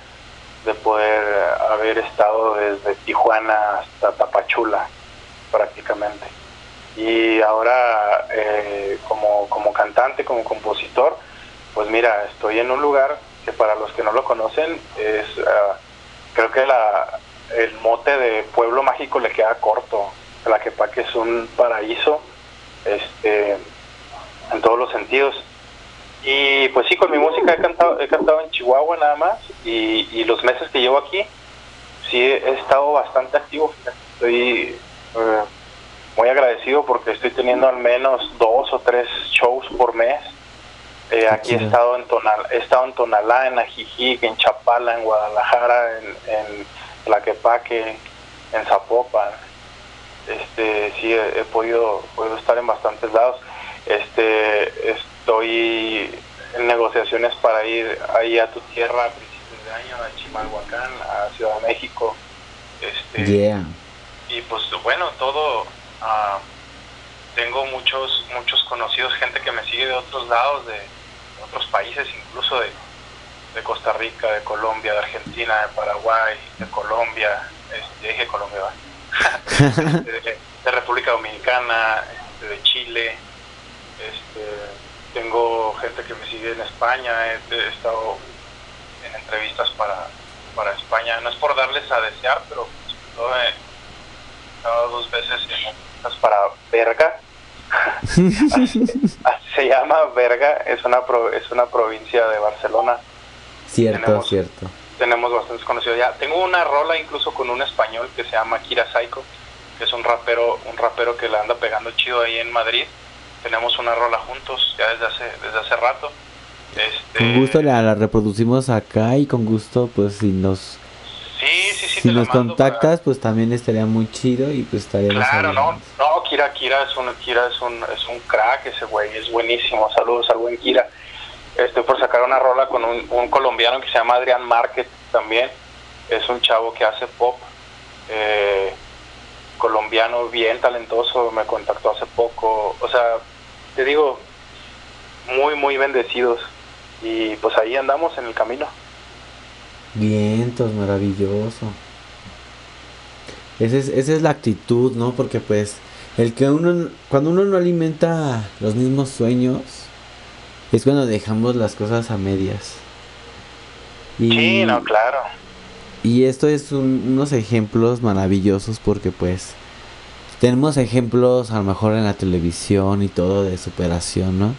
de poder haber estado desde Tijuana hasta Tapachula prácticamente. Y ahora eh, como, como cantante, como compositor, pues mira, estoy en un lugar que para los que no lo conocen es, ah, creo que la, el mote de pueblo mágico le queda corto. La que es un paraíso, este, en todos los sentidos. Y pues sí, con mi música he cantado, he cantado en Chihuahua nada más y, y los meses que llevo aquí, sí he estado bastante activo. Estoy eh, muy agradecido porque estoy teniendo al menos dos o tres shows por mes. Eh, aquí he estado en Tonal, he estado en Tonalá, en Ajijic, en Chapala, en Guadalajara, en, en Tlaquepaque, en Zapopan. Este, sí he, he podido, podido estar en bastantes lados. Este, estoy en negociaciones para ir ahí a tu tierra a principios de año, a Chimalhuacán, a Ciudad de México. Este, Yeah. y pues bueno todo ah, tengo muchos muchos conocidos gente que me sigue de otros lados de otros países incluso de, de Costa Rica de Colombia de Argentina de Paraguay de Colombia este, dije Colombia ¿va? [laughs] Este, de, de República Dominicana este, de Chile este tengo gente que me sigue en España he, he estado en entrevistas para para España. No es por darles a desear pero yo he estado dos veces en entrevistas para Berga. Así [laughs] [laughs] se llama Berga es una pro- es una provincia de Barcelona Cierto, Tenemos- cierto. tenemos bastantes conocidos ya tengo una rola incluso con un español que se llama Kira Saiko que es un rapero un rapero que la anda pegando chido ahí en Madrid tenemos una rola juntos ya desde hace, desde hace rato. Este, Con gusto la, la reproducimos acá y con gusto pues si nos sí, sí, sí, si nos contactas pues también estaría muy chido y pues estaríamos Claro, no, no, Kira, Kira es un, Kira es un, es un crack ese güey, es buenísimo, saludos al buen Kira. Estoy por sacar una rola con un, un colombiano que se llama Adrián Márquez también, es un chavo que hace pop, eh, colombiano bien talentoso, me contactó hace poco, o sea, te digo, muy, muy bendecidos y pues ahí andamos en el camino. Vientos, maravilloso. Esa es, esa es la actitud, ¿no? Porque pues el que uno, cuando uno no alimenta los mismos sueños, es cuando dejamos las cosas a medias. Y, Sí, no, claro. y esto es un- unos ejemplos maravillosos porque pues tenemos ejemplos a lo mejor en la televisión y todo de superación, ¿no?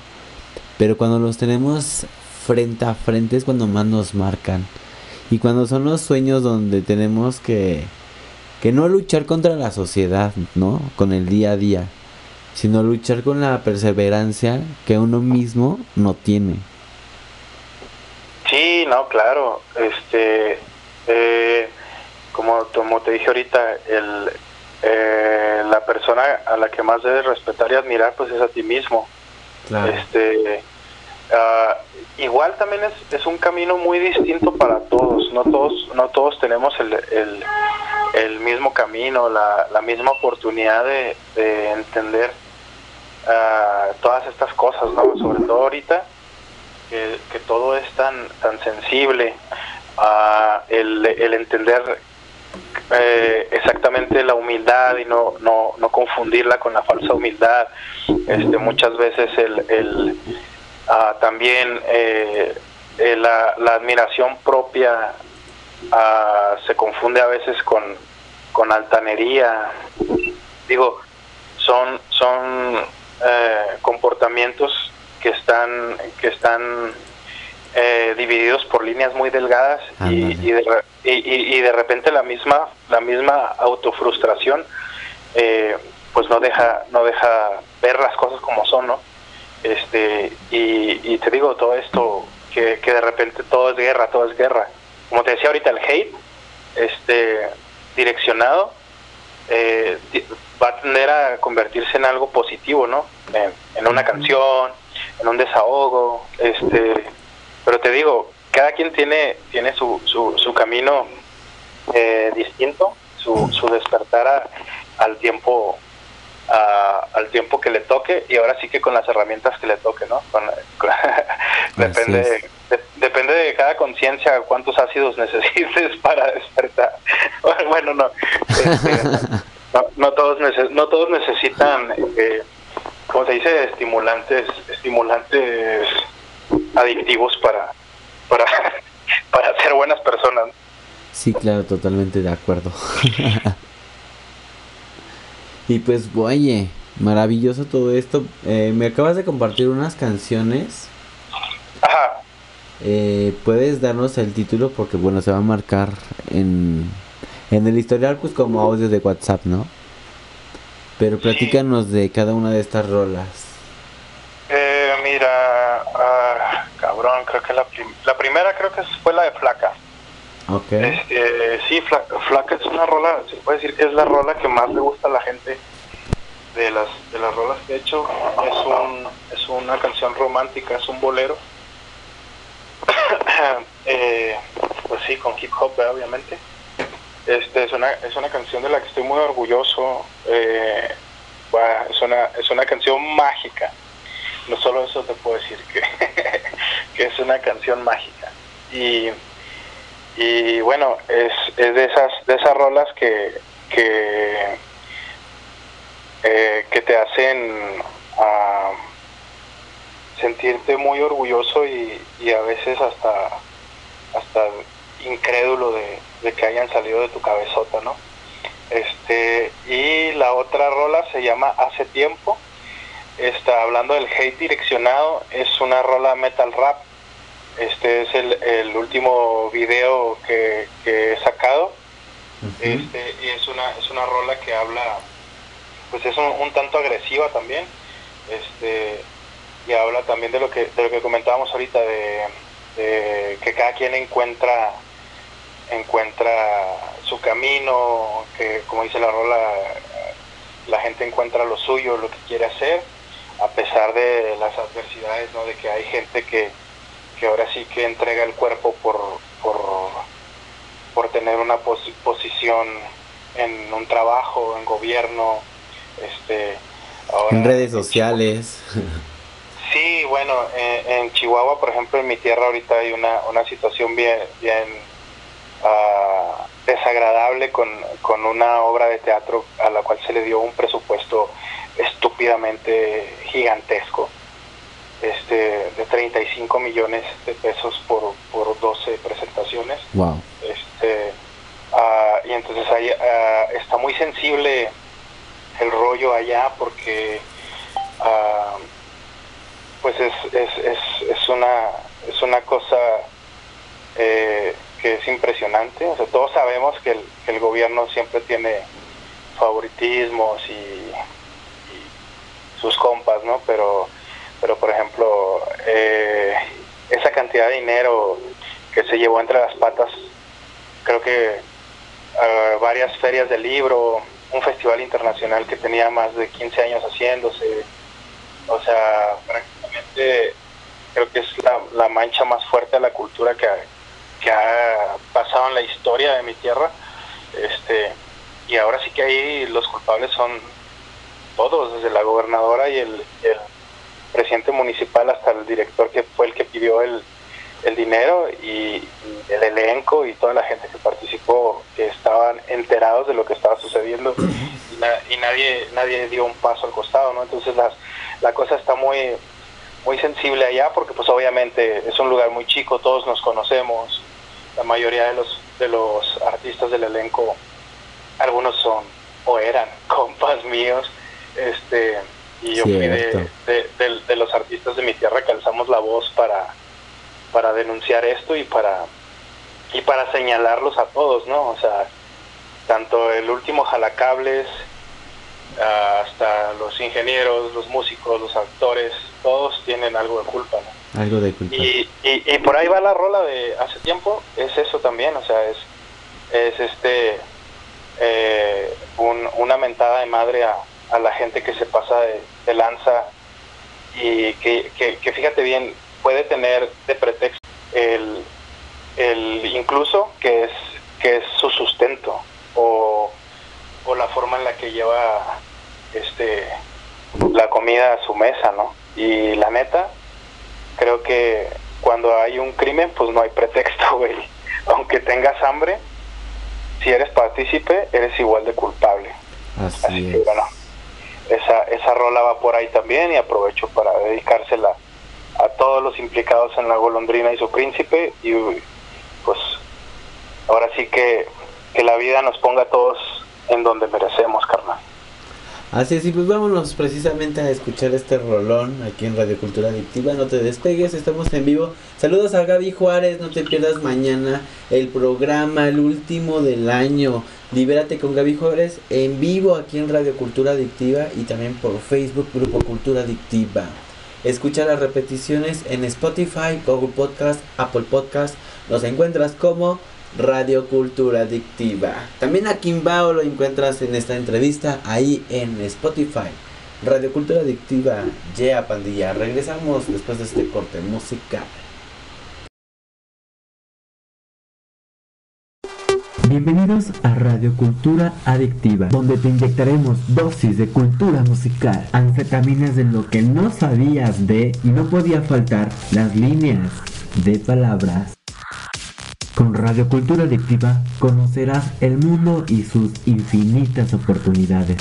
Pero cuando los tenemos frente a frente es cuando más nos marcan. Y cuando son los sueños donde tenemos que, que no luchar contra la sociedad, ¿no? Con el día a día, sino luchar con la perseverancia que uno mismo no tiene. Sí, no, claro. Este, eh, como, como te dije ahorita, el, eh, la persona a la que más debes respetar y admirar, pues es a ti mismo. Este, ah, igual también es, es un camino muy distinto para todos. No todos, no todos tenemos el, el, el mismo camino, la, la misma oportunidad de, de entender ah, todas estas cosas, ¿no? Sobre todo ahorita que, todo es tan tan sensible a el, el entender eh, exactamente la humildad y no, no, no confundirla con la falsa humildad este muchas veces el, el ah, también eh, eh, la, la admiración propia ah, se confunde a veces con, con altanería digo son son eh, comportamientos que están que están eh, divididos por líneas muy delgadas y, y, de, y, de repente la misma la misma autofrustración eh, pues no deja no deja ver las cosas como son no este y, y te digo todo esto que, que de repente todo es guerra todo es guerra. Como te decía ahorita el hate este direccionado eh, va a tender a convertirse en algo positivo, ¿no? En, en una canción, en un desahogo, este, pero te digo, cada quien tiene tiene su, su, su camino eh, distinto, su, su despertar a- al tiempo a- al tiempo que le toque y ahora sí que con las herramientas que le toque, ¿no? Con- [laughs] con- depende de- depende de cada conciencia cuántos ácidos [laughs] necesites para despertar. [laughs] bueno, no. Este, no, no todos nece- no todos necesitan eh, como se dice estimulantes estimulantes adictivos para para para ser buenas personas Sí, claro, totalmente de acuerdo. Y pues, oye, maravilloso todo esto. Eh, me acabas de compartir unas canciones. Ajá. Eh, ¿Puedes darnos el título? Porque, bueno, se va a marcar en, en el historial, pues como audio de WhatsApp, ¿no? Pero platícanos de cada una de estas rolas. Eh, mira ah, cabrón creo que la, prim- la primera creo que fue la de flaca Ok. Este, sí, Fla- Flaca es una rola, se puede decir que es la rola que más le gusta a la gente de las de las rolas que he hecho. Es un es una canción romántica, es un bolero. [coughs] Eh, pues sí, con hip hop, ¿verdad? obviamente. Este es una es una canción de la que estoy muy orgulloso. Eh, es una es una canción mágica. No solo eso te puedo decir que [laughs] que es una canción mágica. Y y bueno es, es de esas de esas rolas que que eh, que te hacen ah, sentirte muy orgulloso y, y a veces hasta hasta incrédulo de, de que hayan salido de tu cabezota no este y la otra rola se llama hace tiempo. Está hablando del hate direccionado. Es una rola metal rap este es el, el último video que, que he sacado. Este y es una es una rola que habla pues es un, un tanto agresiva también. Este y habla también de lo que de lo que comentábamos ahorita de, de que cada quien encuentra encuentra su camino que como dice la rola la gente encuentra lo suyo lo que quiere hacer a pesar de las adversidades no de que hay gente que, que ahora sí que entrega el cuerpo por por, por tener una posi- posición en un trabajo en gobierno este ahora En redes sociales. Sí, bueno, en, en Chihuahua, por ejemplo, en mi tierra ahorita hay una, una situación bien, bien ah, desagradable con, con una obra de teatro a la cual se le dio un presupuesto estúpidamente gigantesco, 35 millones de pesos por, por 12 presentaciones. Wow. Este, ah, y entonces ahí ah, está muy sensible el rollo allá porque ah, pues es, es, es, es una es una cosa eh, que es impresionante o sea todos sabemos que el, que el gobierno siempre tiene favoritismos y, y sus compas no pero pero por ejemplo eh, esa cantidad de dinero que se llevó entre las patas creo que ah, varias ferias de libro un festival internacional que tenía más de 15 años haciéndose o sea, prácticamente creo que es la, mancha más fuerte de la cultura que ha, que ha pasado en la historia de mi tierra. Este, y ahora sí que ahí los culpables son todos, desde la gobernadora y el presidente municipal hasta el director que fue el que pidió el, el dinero y, y el elenco y toda la gente que participó que estaban enterados de lo que estaba sucediendo. Y, na- y nadie nadie dio un paso al costado no entonces las la cosa está muy muy sensible allá porque pues obviamente es un lugar muy chico todos nos conocemos la mayoría de los de los artistas del elenco algunos son o eran [laughs] compas míos este y yo fui de, Cierto. de- de- de los artistas de mi tierra que alzamos la voz para para denunciar esto y para y para señalarlos a todos no o sea tanto el último jalacables hasta los ingenieros los músicos los actores todos tienen algo de culpa ¿no? Algo de culpa. y, y, y por ahí va la rola de hace tiempo, es eso también, o sea, es, es este eh, un- una mentada de madre a, a la gente que se pasa de, de lanza y que, que, que fíjate bien, puede tener de pretexto el, el incluso que es, que es su sustento o, o la forma en la que lleva este la comida a su mesa, ¿no? Y la neta, creo que cuando hay un crimen, pues no hay pretexto, [laughs] güey. Aunque tengas hambre, si eres partícipe, eres igual de culpable. Así Así que es. bueno, esa, esa rola va por ahí también y aprovecho para dedicársela a todos los implicados en la golondrina y su príncipe y pues ahora sí que, que la vida nos ponga a todos en donde merecemos, carnal. Así es, y pues vámonos precisamente a escuchar este rolón aquí en Radio Cultura Adictiva. No te despegues, estamos en vivo. Saludos a Gaby Juárez, no te pierdas mañana el programa, el último del año. Libérate con Gaby Juárez en vivo aquí en Radio Cultura Adictiva y también por Facebook Grupo Cultura Adictiva. Escucha las repeticiones en Spotify, Google Podcast, Apple Podcast. Nos encuentras como Radio Cultura Adictiva. También a Kimbao lo encuentras en esta entrevista ahí en Spotify. Radio Cultura Adictiva, yeah pandilla. Regresamos después de este corte musical. Bienvenidos a Radio Cultura Adictiva, donde te inyectaremos dosis de cultura musical, anfetaminas de lo que no sabías de y no podía faltar las líneas de palabras. Con Radio Cultura Adictiva conocerás el mundo y sus infinitas oportunidades.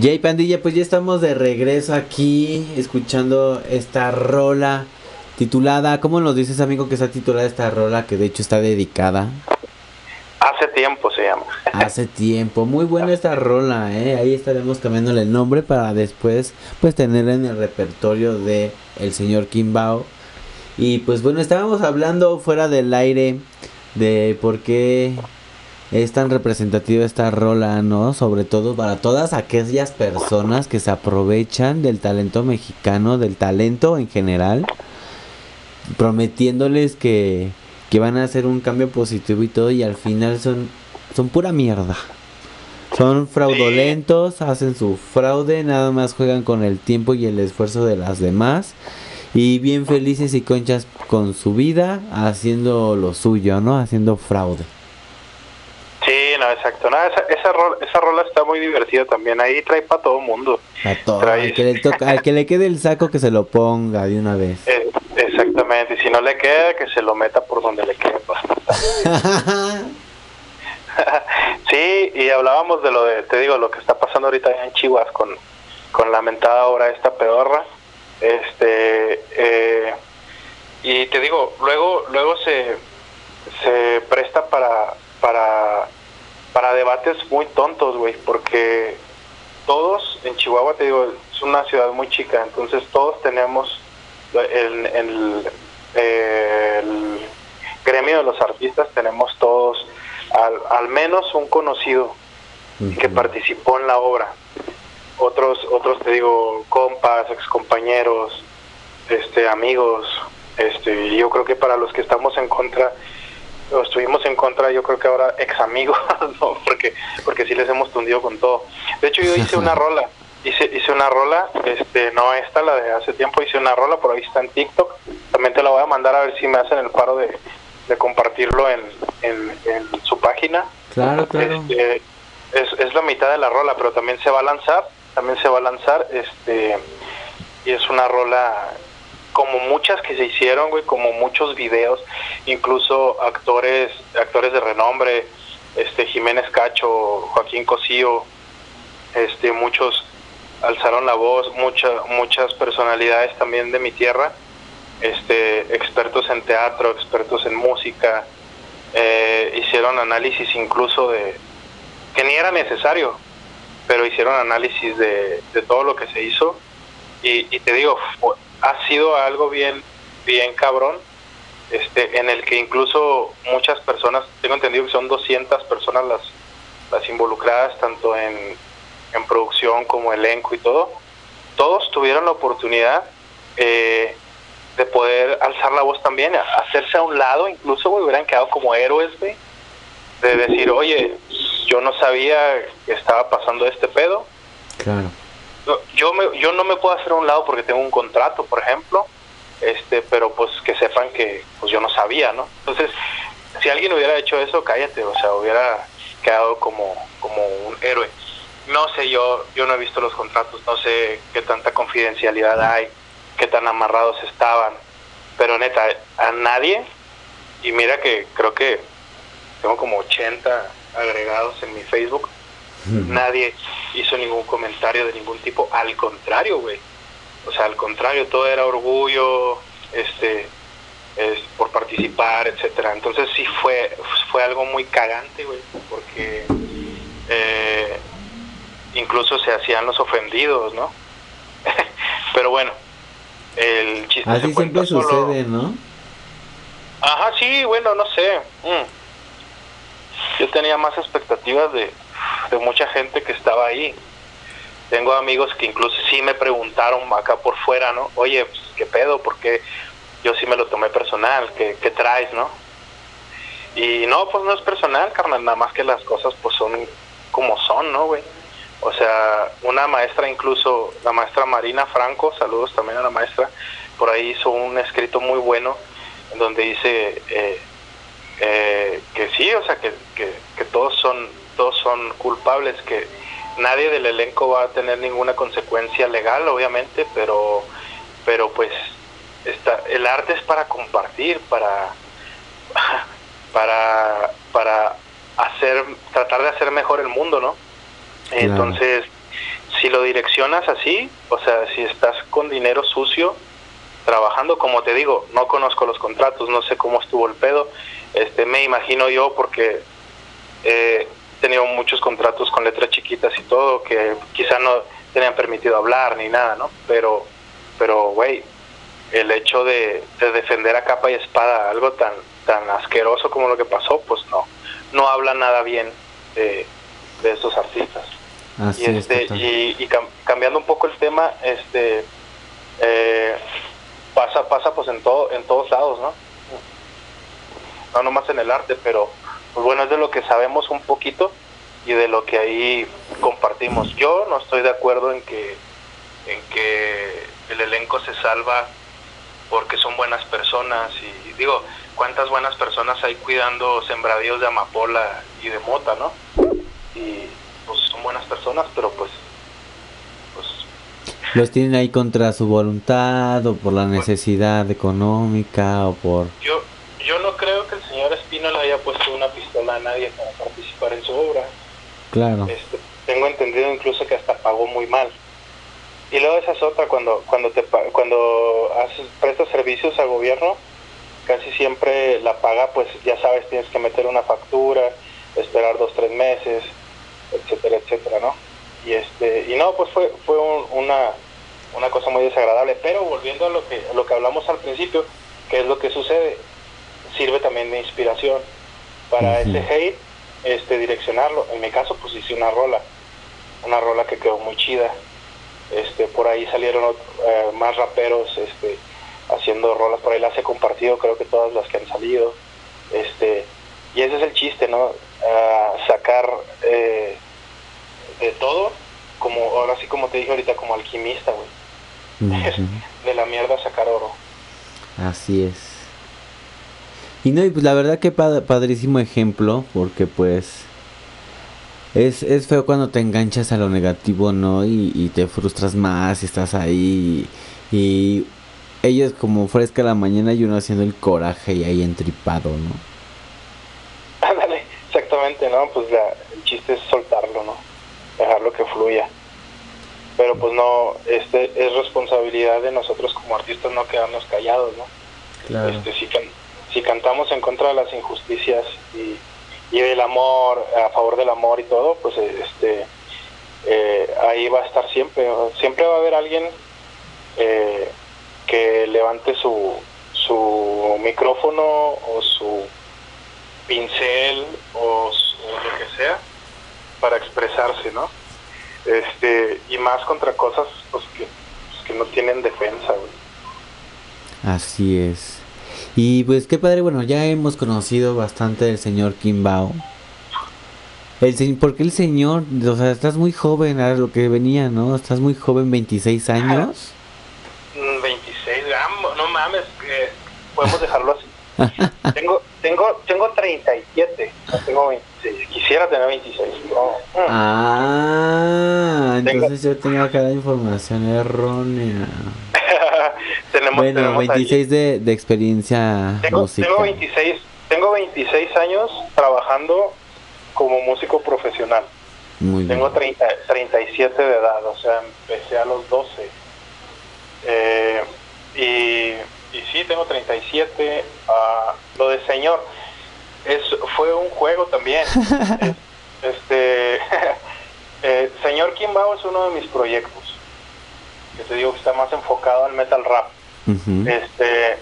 Jay Pandilla, pues ya estamos de regreso aquí escuchando esta rola titulada, ¿cómo nos dices amigo que está titulada esta rola que de hecho está dedicada? Hace tiempo se llama. Hace tiempo, muy buena esta rola, ¿eh? ahí estaremos cambiándole el nombre para después pues tenerla en el repertorio de el señor Kimbao. Y pues bueno, estábamos hablando fuera del aire de por qué es tan representativa esta rola, ¿no? Sobre todo para todas aquellas personas que se aprovechan del talento mexicano, del talento en general, prometiéndoles que, que van a hacer un cambio positivo y todo, y al final son, son pura mierda. Son fraudulentos, hacen su fraude, nada más juegan con el tiempo y el esfuerzo de las demás. Y bien felices y conchas con su vida, haciendo lo suyo, ¿no? Haciendo fraude. No, exacto. No, esa, esa, rola, esa rola está muy divertida también. Ahí trae para todo mundo. A todo, al, que le toca, al que le quede el saco que se lo ponga de una vez. Eh, exactamente. Y si no le queda, que se lo meta por donde le quepa. [laughs] [laughs] sí, y hablábamos de lo de, te digo, lo que está pasando ahorita en Chihuahua con, con la mentada obra esta pedorra. Este, eh, y te digo, luego, luego se, se presta para, para, para debates muy tontos, güey, porque todos en Chihuahua, te digo, es una ciudad muy chica, entonces todos tenemos el, el, el gremio de los artistas, tenemos todos al, al menos un conocido que participó en la obra. Otros, otros te digo, compas, excompañeros, este, amigos, este, yo creo que para los que estamos en contra, o estuvimos en contra, yo creo que ahora ex amigos, [laughs] ¿no? porque, porque sí les hemos tundido con todo. De hecho, yo hice una rola, hice, hice una rola, este, no esta, la de hace tiempo, hice una rola, por ahí está en TikTok, también te la voy a mandar a ver si me hacen el paro de, de compartirlo en, en, en su página. Claro, claro. Este, es, es la mitad de la rola, pero también se va a lanzar, también se va a lanzar, este, y es una rola como muchas que se hicieron, güey, como muchos videos, incluso actores, actores de renombre, este Jiménez Cacho, Joaquín Cosío, este muchos alzaron la voz, muchas muchas personalidades también de mi tierra, este expertos en teatro, expertos en música, eh, hicieron análisis incluso de que ni era necesario, pero hicieron análisis de, de todo lo que se hizo y, y te digo, ha sido algo bien, bien cabrón, este, en el que incluso muchas personas, tengo entendido que son 200 personas las, las involucradas, tanto en, en producción como elenco y todo, todos tuvieron la oportunidad eh, de poder alzar la voz también, hacerse a un lado, incluso hubieran quedado como héroes, güey, de decir, oye, yo no sabía que estaba pasando este pedo, Claro. Yo- me, yo no me puedo hacer a un lado porque tengo un contrato, por ejemplo, este, pero pues que sepan que pues yo no sabía, ¿no? Entonces, si alguien hubiera hecho eso, cállate, o sea, hubiera quedado como, como un héroe. No sé, yo, yo no he visto los contratos, no sé qué tanta confidencialidad hay, qué tan amarrados estaban, pero neta, a nadie, y mira que creo que tengo como 80 agregados en mi Facebook, nadie hizo ningún comentario de ningún tipo, al contrario, güey. O sea, al contrario, todo era orgullo, este, es, por participar, etcétera. Entonces sí fue, fue algo muy cagante, güey, porque eh, incluso se hacían los ofendidos, ¿no? [laughs] Pero bueno, el chiste Así se siempre solo. sucede, ¿no? Ajá, sí, bueno, no sé. Mm. Yo tenía más expectativas de, de mucha gente que estaba ahí. Tengo amigos que incluso sí me preguntaron acá por fuera, ¿no? Oye, pues, ¿qué pedo? Porque yo sí me lo tomé personal, ¿qué, qué traes, no? Y no, pues no es personal, carnal, nada más que las cosas pues son como son, ¿no, güey? O sea, una maestra incluso, la maestra Marina Franco, saludos también a la maestra, por ahí hizo un escrito muy bueno en donde dice eh, eh, que sí, o sea, que, que, que todos son todos son culpables, que nadie del elenco va a tener ninguna consecuencia legal, obviamente, pero, pero pues está, el arte es para compartir, para, [laughs] para, para hacer, tratar de hacer mejor el mundo, ¿no? Entonces, si lo direccionas así, o sea, si estás con dinero sucio, trabajando, como te digo, no conozco los contratos, no sé cómo estuvo el pedo, este, me imagino yo porque eh, tenido muchos contratos con letras chiquitas y todo, que quizá no tenían permitido hablar ni nada, ¿no? Pero, pero, güey, el hecho de, de defender a capa y espada algo tan, tan asqueroso como lo que pasó, pues no, no habla nada bien de, de estos artistas. Así y es, este total. y, y cam- cambiando un poco el tema este eh, pasa pasa pues en todo en todos lados no no nomás en el arte pero pues bueno es de lo que sabemos un poquito y de lo que ahí compartimos. Yo no estoy de acuerdo en que en que el elenco se salva porque son buenas personas y digo cuántas buenas personas hay cuidando sembradíos de amapola y de mota no y pues son buenas personas, pero pues Los tienen ahí contra su voluntad o por la necesidad económica o por... yo yo no creo que el señor Espino le haya puesto una pistola a nadie para participar en su obra. Claro. Este, tengo entendido incluso que hasta pagó muy mal. Y luego esa es otra cuando cuando te cuando haces prestas servicios al gobierno, casi siempre la paga pues ya sabes tienes que meter una factura, esperar dos tres meses, etcétera etcétera, ¿no? Y este y no pues fue fue un- una una cosa muy desagradable. Pero volviendo a lo que a lo que hablamos al principio, que es lo que sucede, sirve también de inspiración para ese hate, este direccionarlo. En mi caso pues hice una rola, una rola que quedó muy chida. Este por ahí salieron eh, más raperos este haciendo rolas, por ahí las he compartido, creo que todas las que han salido. Este y ese es el chiste, ¿no? Ah, sacar eh, de todo, como ahora sí como te dije ahorita como alquimista, güey. [laughs] De la mierda sacar oro. Así es. Y no, y pues la verdad que pad- padrísimo ejemplo, porque pues es, es feo cuando te enganchas a lo negativo, ¿no? Y, y te frustras más y estás ahí y, y ella es como fresca la mañana y uno haciendo el coraje y ahí entripado, ¿no? Ándale, exactamente, ¿no? Pues la, el chiste es soltarlo, ¿no? Dejarlo que fluya. Pero pues no, este es responsabilidad de nosotros como artistas no quedarnos callados, ¿no? Claro. Este, si, can- si cantamos en contra de las injusticias y, y del amor, a favor del amor y todo, pues eh, este eh, ahí va a estar siempre. Siempre va a haber alguien eh, que levante su, su micrófono o su pincel o lo que sea para expresarse, ¿no? Este, y más contra cosas pues, que, pues, que no tienen defensa, güey. Así es. Y pues qué padre, bueno, ya hemos conocido bastante del señor Kimbao. El se- porque el señor, o sea, estás muy joven, a lo que venía, ¿no? Estás muy joven, 26 años. Mm, 26 gramos, no mames, podemos dejarlo así. [laughs] tengo, tengo, tengo 37, no tengo 26. Quisiera tener 26. no. Mm. Ah, entonces yo tengo acá la información errónea. [laughs] tenemos, Bueno, tenemos ahí- 26 de, de experiencia Tengo, musical. tengo 26, tengo 26 años trabajando como músico profesional. Muy. Tengo 30, 37 de edad, o sea, empecé a los 12. Eh, y, y sí, tengo 37. ah, lo de señor, es, fue un juego también. [laughs] Es- este, [laughs] eh, señor Kimbao es uno de mis proyectos. Que te digo que está más enfocado al metal rap. Este,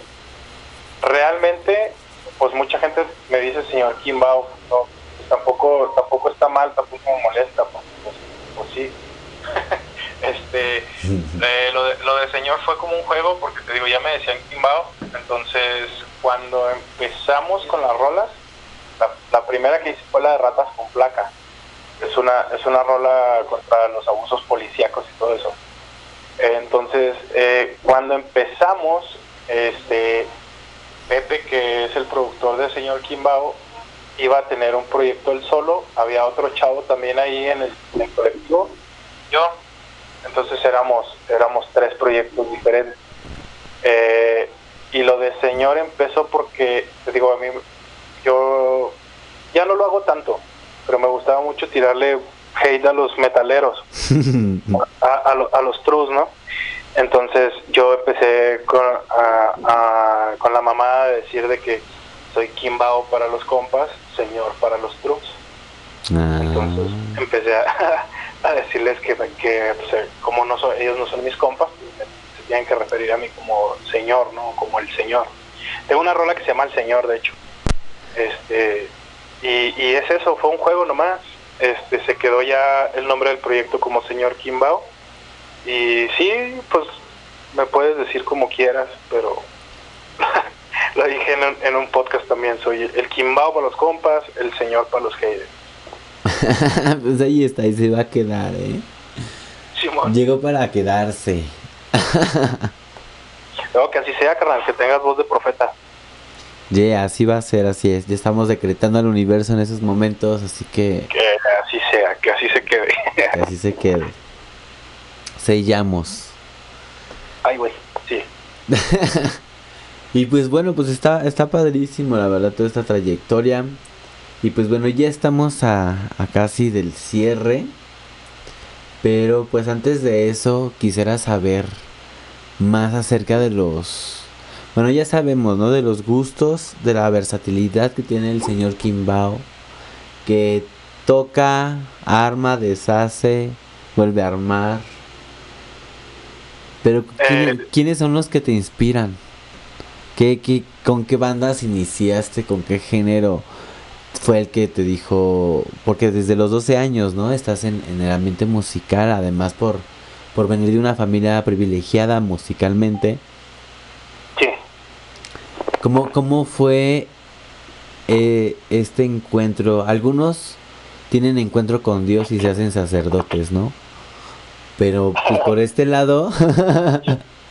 realmente, pues mucha gente me dice señor Kimbao, no, tampoco, tampoco está mal, tampoco me molesta, pues, pues, pues sí. Este, eh, lo, de, lo de señor fue como un juego, porque te digo, ya me decían Kimbao, entonces cuando empezamos con las rolas, La, la primera que hice fue la de Ratas con Placa. Es una, es una rola contra los abusos policíacos y todo eso. Entonces, eh, cuando empezamos, este, Pepe, que es el productor del señor Kimbao, iba a tener un proyecto él solo, había otro chavo también ahí en el, en el colectivo, yo, entonces éramos, éramos tres proyectos diferentes. Eh, y lo de señor empezó porque, te digo, a mí, yo ya no lo hago tanto, pero me gustaba mucho tirarle hate a los metaleros, [laughs] a, a, a los trus, ¿no? Entonces yo empecé con, a- a- con la mamá de decir de que soy Kimbao para los compas, señor para los trus. Entonces empecé a, [laughs] a decirles que, que pues, eh, como no son, ellos no son mis compas, se tienen que referir a mí como señor, ¿no? Como el señor. Tengo una rola que se llama El Señor, de hecho. Este, y, y es eso, fue un juego nomás. Este, se quedó ya el nombre del proyecto como Señor Kimbao. Y sí, pues me puedes decir como quieras, pero [laughs] lo dije en un, en un podcast también, soy el Kimbao para los compas, el Señor para los haters. [laughs] pues ahí está, y se va a quedar, ¿eh? Simón. Llegó para quedarse. No, que así sea, carnal, que tengas voz de profeta. Yeah, así va a ser, así es. Ya estamos decretando al universo en esos momentos, así que Que así sea, que así se quede. que así se quede. Sellamos. Ay, güey, sí. [laughs] y pues bueno, pues está, está padrísimo, la verdad, toda esta trayectoria. Y pues bueno, ya estamos a, a casi del cierre. Pero pues antes de eso, quisiera saber más acerca de los... Bueno, ya sabemos, ¿no? De los gustos, de la versatilidad que tiene el señor Kimbao. Que toca, arma, deshace, vuelve a armar. Pero ¿quiénes, quiénes son los que te inspiran? ¿Qué, qué, ¿Con qué bandas iniciaste? ¿Con qué género fue el que te dijo? Porque desde los 12 años, ¿no? Estás en, en el ambiente musical, además por, por venir de una familia privilegiada musicalmente. Sí. ¿Cómo, cómo fue eh, este encuentro? Algunos tienen encuentro con Dios y se hacen sacerdotes, ¿no? Pero pues, por este lado... [laughs]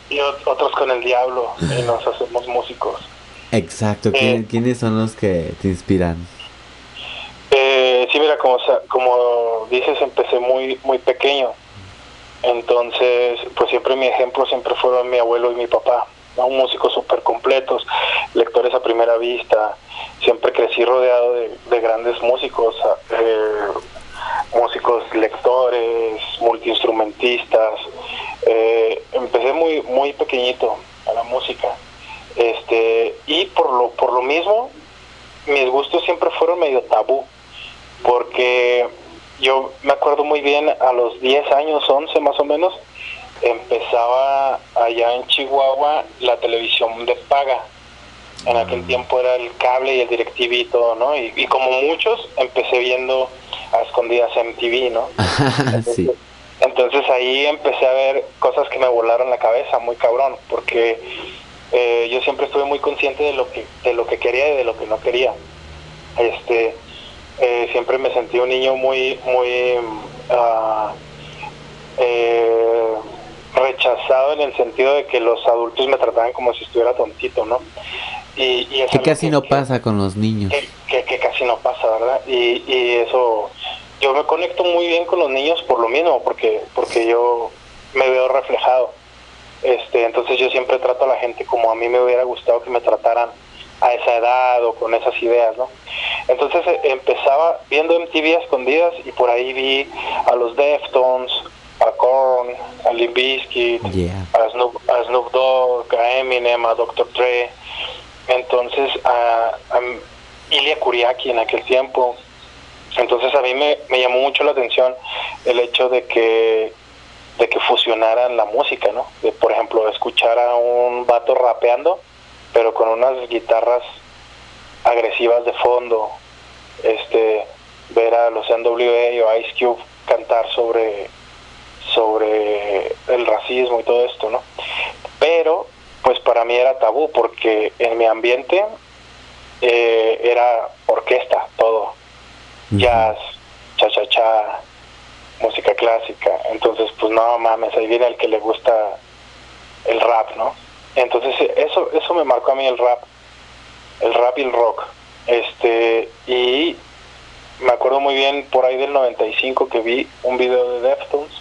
Y ot- otros con el diablo y nos hacemos músicos. Exacto, ¿quién- ¿quiénes son los que te inspiran? Eh, sí, mira, como, como dices, empecé muy, muy pequeño. Entonces, pues siempre mi ejemplo siempre fueron mi abuelo y mi papá, ¿no? músicos súper completos, lectores a primera vista. Siempre crecí rodeado de, de grandes músicos, eh, músicos lectores, multiinstrumentistas. Eh, empecé muy, muy pequeñito a la música. Este, y por lo, por lo mismo, mis gustos siempre fueron medio tabú, porque yo me acuerdo muy bien, a los 10 años, 11 más o menos, empezaba allá en Chihuahua la televisión de paga. En aquel tiempo era el cable y el DirecTV y todo, ¿no? Y, y como muchos, empecé viendo a escondidas MTV, ¿no? [laughs] sí. Entonces ahí empecé a ver cosas que me volaron la cabeza, muy cabrón, porque eh, yo siempre estuve muy consciente de lo que de lo que quería y de lo que no quería. Este, eh, siempre me sentí un niño muy muy ah, eh, rechazado en el sentido de que los adultos me trataban como si estuviera tontito, ¿no? Y, y Que casi no pasa con los niños. que, que casi no pasa, ¿verdad? Y, y eso, yo me conecto muy bien con los niños por lo mismo, porque porque yo me veo reflejado. Este, entonces yo siempre trato a la gente como a mí me hubiera gustado que me trataran a esa edad o con esas ideas, ¿no? Entonces eh, empezaba viendo MTV a escondidas y por ahí vi a los Deftones, a Korn, a Limp Bizkit, Yeah. a Snoop, a Snoop Dogg, a Eminem, a Dr. Dre, entonces a, a Ilya Kuriaki en aquel tiempo. Entonces a mí me, me llamó mucho la atención el hecho de que de que fusionaran la música, ¿no? De, por ejemplo, escuchar a un vato rapeando, pero con unas guitarras agresivas de fondo, este, ver a los NWA o Ice Cube cantar sobre sobre el racismo y todo esto, ¿no? Pero, pues para mí era tabú porque en mi ambiente eh, era orquesta, todo. Jazz, cha-cha-cha, música clásica. Entonces, pues no mames, ahí viene el que le gusta el rap, ¿no? Entonces, eso, eso me marcó a mí el rap, el rap y el rock. Este, y me acuerdo muy bien por ahí del 95 que vi un video de Deftones,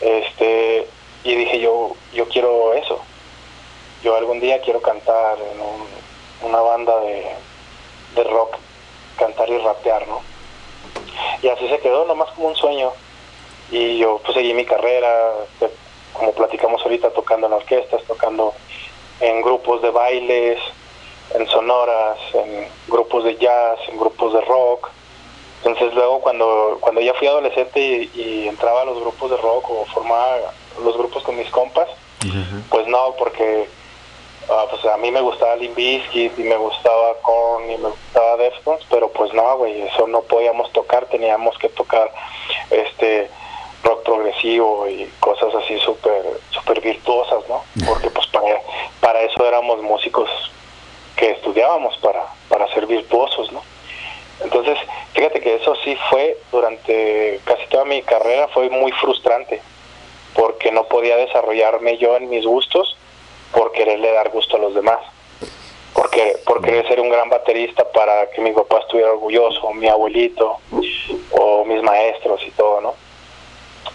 este, y dije yo, yo quiero eso. Yo algún día quiero cantar en un- una banda de, de rock, cantar y rapear, ¿no? Y así se quedó, nomás como un sueño. Y yo pues seguí mi carrera, como platicamos ahorita, tocando en orquestas, tocando en grupos de bailes, en sonoras, en grupos de jazz, en grupos de rock. Entonces luego cuando, cuando ya fui adolescente y, y entraba a los grupos de rock o formaba los grupos con mis compas, pues no, porque pues a mí me gustaba Limp Bizkit y me gustaba Korn y me gustaba Deftones, pero pues no, güey, eso no podíamos tocar, teníamos que tocar este rock progresivo y cosas así súper súper virtuosas, ¿no? Porque pues para, para eso éramos músicos que estudiábamos para, para ser virtuosos, ¿no? Entonces, fíjate que eso sí fue durante casi toda mi carrera, fue muy frustrante, porque no podía desarrollarme yo en mis gustos por quererle dar gusto a los demás, porque por querer ser un gran baterista para que mi papá estuviera orgulloso, o mi abuelito, o mis maestros y todo, ¿no?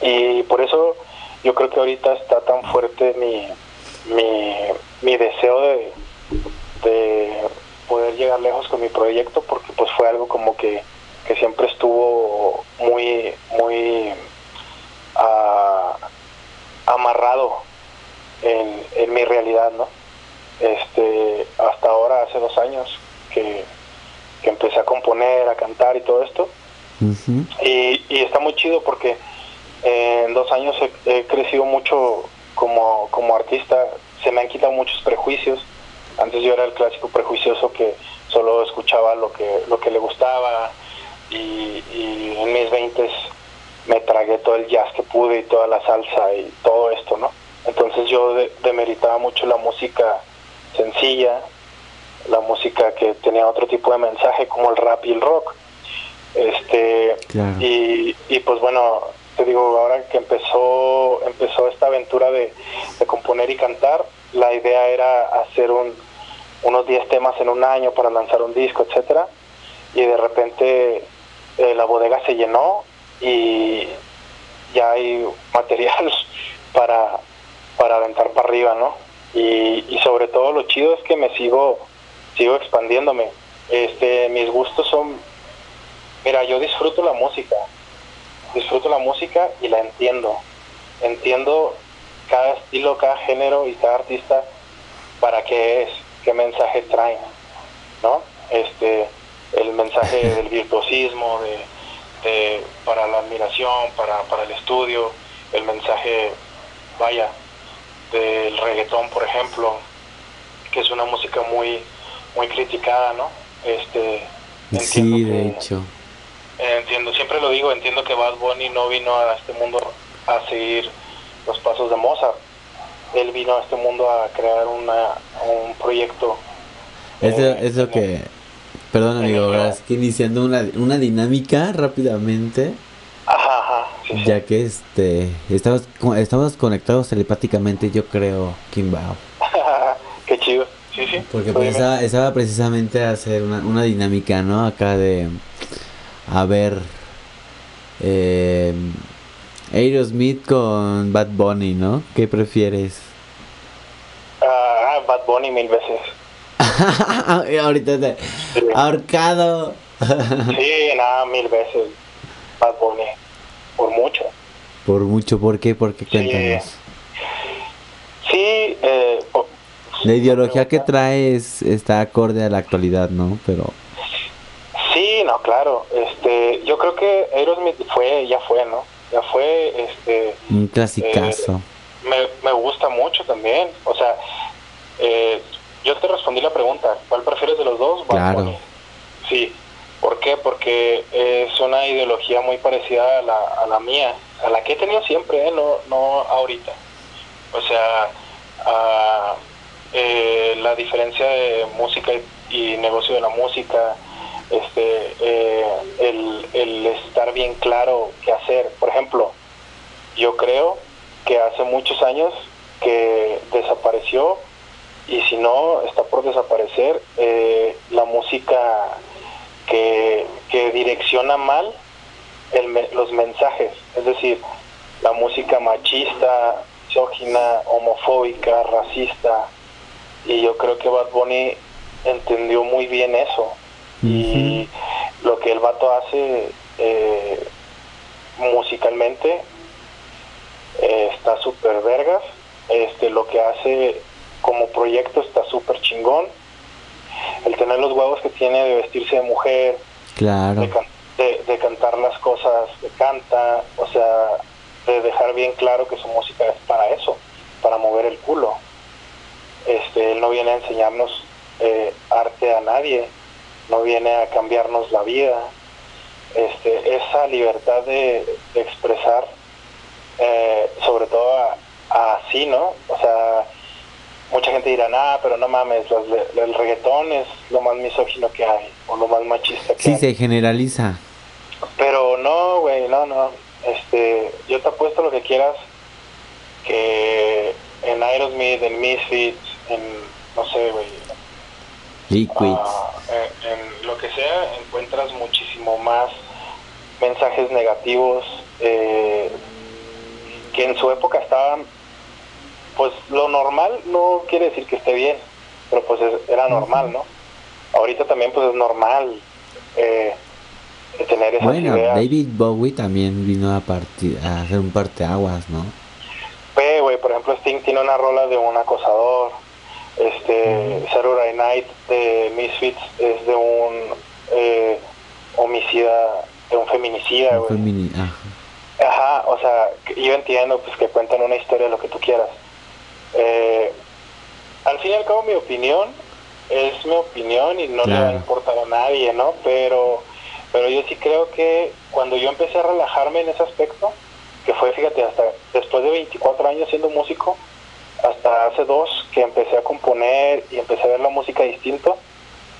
Y por eso yo creo que ahorita está tan fuerte mi, mi, mi deseo de, de poder llegar lejos con mi proyecto porque pues fue algo como que, que siempre estuvo muy muy ah, amarrado en, en mi realidad no este hasta ahora hace dos años que, que empecé a componer a cantar y todo esto. Y, y está muy chido porque en dos años he, he crecido mucho como, como artista, se me han quitado muchos prejuicios. Antes yo era el clásico prejuicioso que solo escuchaba lo que, lo que le gustaba y, y en mis veintes me tragué todo el jazz que pude y toda la salsa y todo esto, ¿no? Entonces yo de- demeritaba mucho la música sencilla, la música que tenía otro tipo de mensaje como el rap y el rock. Este, Claro. y, y pues bueno, te digo, ahora que empezó, empezó esta aventura de, de componer y cantar, la idea era hacer un, unos 10 temas en un año para lanzar un disco, etcétera Y de repente eh, la bodega se llenó y ya hay material [laughs] para, para aventar para arriba, ¿no? Y, y sobre todo lo chido es que me sigo, sigo expandiéndome. Este, mis gustos son, mira, yo disfruto la música, disfruto la música y la entiendo. Entiendo cada estilo, cada género y cada artista para qué es, qué mensaje traen, ¿no? Este, el mensaje [laughs] del virtuosismo, de, de- para la admiración, para, para el estudio, el mensaje, vaya, del reggaetón, por ejemplo, que es una música muy, muy criticada, ¿no? Este, Sí, de hecho. Eh, entiendo, siempre lo digo, entiendo que Bad Bunny no vino a este mundo a seguir los pasos de Mozart. Él vino a este mundo a crear una, un proyecto. Es, lo- es lo que... Perdón amigo, verás que iniciando una, una dinámica rápidamente, Ajá, ajá. ya que este estamos, estamos conectados telepáticamente, yo creo, Kimbao. [laughs] Qué chido. Sí, sí. Porque dime. pensaba, estaba precisamente a hacer una, una dinámica, ¿no? Acá de... A ver... Eh, Aerosmith con Bad Bunny, ¿no? ¿Qué prefieres? Ah, Bad Bunny mil veces. [laughs] Ahorita te... Ahorcado. [laughs] Sí, nada, mil veces. Bad Bunny. Por mucho. Por mucho, ¿por qué? ¿Por qué? Cuéntanos. Sí, eh, po- La ideología que traes está acorde a la actualidad, ¿no? Pero... sí, no, claro. Este, yo creo que Aerosmith fue, ya fue, ¿no? Ya fue, este, Un clasicazo. me, me gusta mucho también. O sea, eh, yo te respondí la pregunta, ¿cuál prefieres de los dos? Claro. Sí. ¿Por qué? Porque es una ideología muy parecida a la, a la mía, a la que he tenido siempre, ¿eh? no, no ahorita. O sea, a, eh, la diferencia de música y, y negocio de la música, este, eh, el, el estar bien claro qué hacer. Por ejemplo, yo creo que hace muchos años que desapareció y si no está por desaparecer eh, la música que, que direcciona mal el los mensajes, es decir, la música machista, misógina, homofóbica, racista, y yo creo que Bad Bunny entendió muy bien eso y lo que el vato hace eh, musicalmente eh, está súper vergas. Este lo que hace como proyecto está súper chingón. El tener los huevos que tiene de vestirse de mujer Claro. de, can- de- de cantar las cosas que canta o sea de dejar bien claro que su música es para eso para mover el culo. Este él no viene a enseñarnos eh, arte a nadie no viene a cambiarnos la vida este esa libertad de, de expresar eh, sobre todo así no o sea mucha gente dirá ah pero no mames las- el reggaetón es lo más misógino que hay o lo más machista que Sí, hay se generaliza. pero no, güey, no, no. Este, yo te apuesto lo que quieras que en Aerosmith, en Misfits, en, no sé, güey, Liquids. ah, en, en lo que sea, encuentras muchísimo más mensajes negativos eh, que en su época estaban, pues lo normal no quiere decir que esté bien, pero pues es- era normal, ¿no? Ahorita también pues es normal eh, tener esas Bueno, ideas. David Bowie también vino a, partir, a hacer un parteaguas, ¿no? Güey, por ejemplo, Sting tiene una rola de un acosador. Este, Saturday Night de Misfits es de un eh, homicida, de un feminicida, güey. Femini- ah, Ajá, o sea, yo entiendo pues que cuentan una historia, lo que tú quieras. Eh, al fin y al cabo mi opinión es mi opinión y no le va a importar a nadie, ¿no? Pero, pero yo sí creo que cuando yo empecé a relajarme en ese aspecto, que fue, fíjate, hasta después de 24 años siendo músico, hasta hace dos que empecé a componer y empecé a ver la música distinto,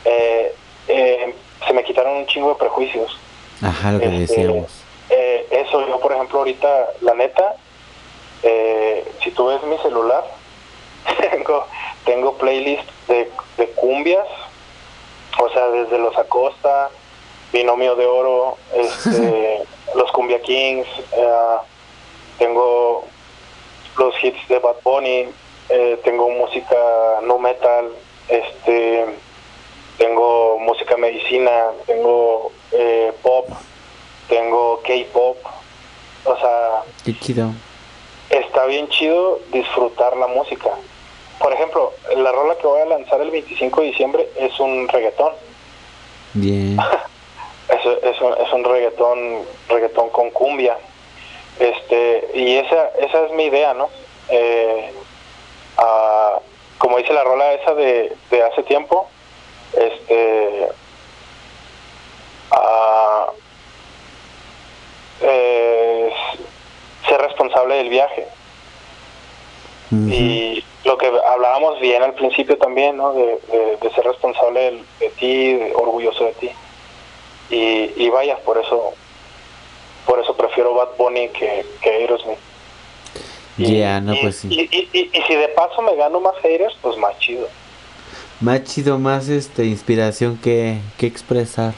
eh, eh, se me quitaron un chingo de prejuicios. Ajá, lo que Este, decíamos. eh, eso, yo por ejemplo ahorita, la neta, eh, si tú ves mi celular, [laughs] tengo, tengo playlist de, de cumbias, o sea, desde los Acosta, Binomio de Oro, [laughs] este, los Cumbia Kings, tengo los hits de Bad Bunny, eh, tengo música no metal, este, tengo música medicina, tengo eh, pop, tengo K-pop, o sea, Qué chido. está bien chido disfrutar la música. Por ejemplo, la rola que voy a lanzar el 25 de diciembre es un reggaetón. Bien. [laughs] Es, es, un, es un reggaetón, reggaetón con cumbia. Este, y esa, esa es mi idea, ¿no? Eh, ah, como dice la rola esa de, de hace tiempo, este, ah, eh, ser responsable del viaje. Y lo que hablábamos bien al principio también, ¿no? De, de- de ser responsable de, ti, orgulloso de ti. Y, y vaya, por eso por eso prefiero Bad Bunny que, que Aerosmith. Ya, no, y, pues sí. y, y- y- y si de paso me gano más haters, pues más chido. Más chido, más este inspiración que, que expresar.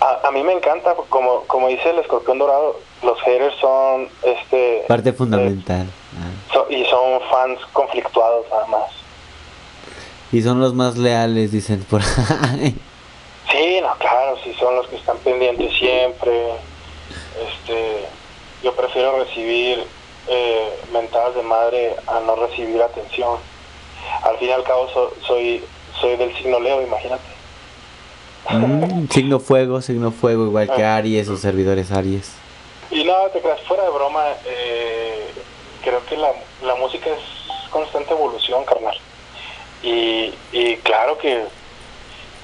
A, a mí me encanta, como, como dice el escorpión dorado, los haters son este Parte fundamental. Ah. so- y son fans conflictuados nada más. Y son los más leales, dicen por ahí. Sí, no, claro, sí son los que están pendientes siempre. Este, yo prefiero recibir eh, mentadas de madre a no recibir atención. Al fin y al cabo so- soy soy del signo Leo, imagínate. Mm, [laughs] signo fuego, signo fuego, igual que Aries o servidores Aries. Y no, te creas, fuera de broma, eh, creo que la, la música es constante evolución, carnal. Y, y claro que,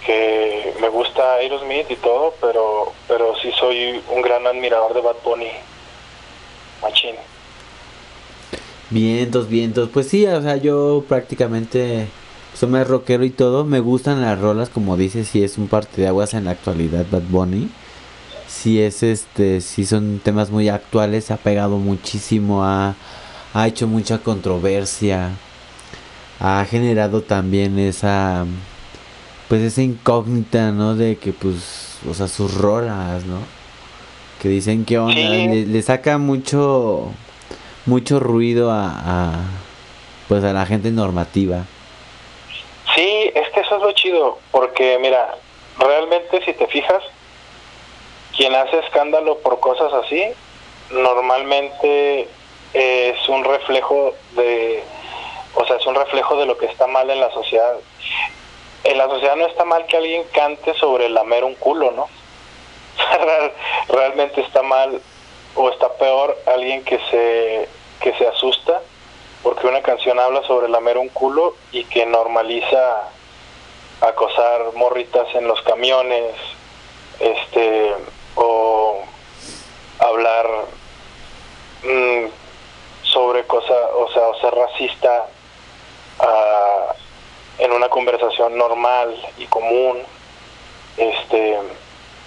que me gusta Aerosmith y todo, pero, pero sí soy un gran admirador de Bad Bunny. Machín. Vientos, vientos. Pues sí, o sea, yo prácticamente soy más rockero y todo, me gustan las rolas, como dices, si es un parte de aguas en la actualidad, Bad Bunny. Si es este, si son temas muy actuales, se ha pegado muchísimo, ha, ha hecho mucha controversia, ha generado también esa, pues esa incógnita, ¿no? De que pues, o sea, sus rolas, ¿no? Que dicen que onda, Sí. le, le saca mucho, mucho ruido a, a, pues a la gente normativa. Sí, es que eso es lo chido, porque mira, realmente si te fijas, quien hace escándalo por cosas así, normalmente es un reflejo de, o sea, es un reflejo de lo que está mal en la sociedad. En la sociedad no está mal que alguien cante sobre lamer un culo, ¿no? [laughs] Real- Realmente está mal o está peor alguien que se que se asusta porque una canción habla sobre lamer un culo y que normaliza acosar morritas en los camiones, este, o hablar mm, sobre cosas, o sea, o ser racista ah, en una conversación normal y común, este,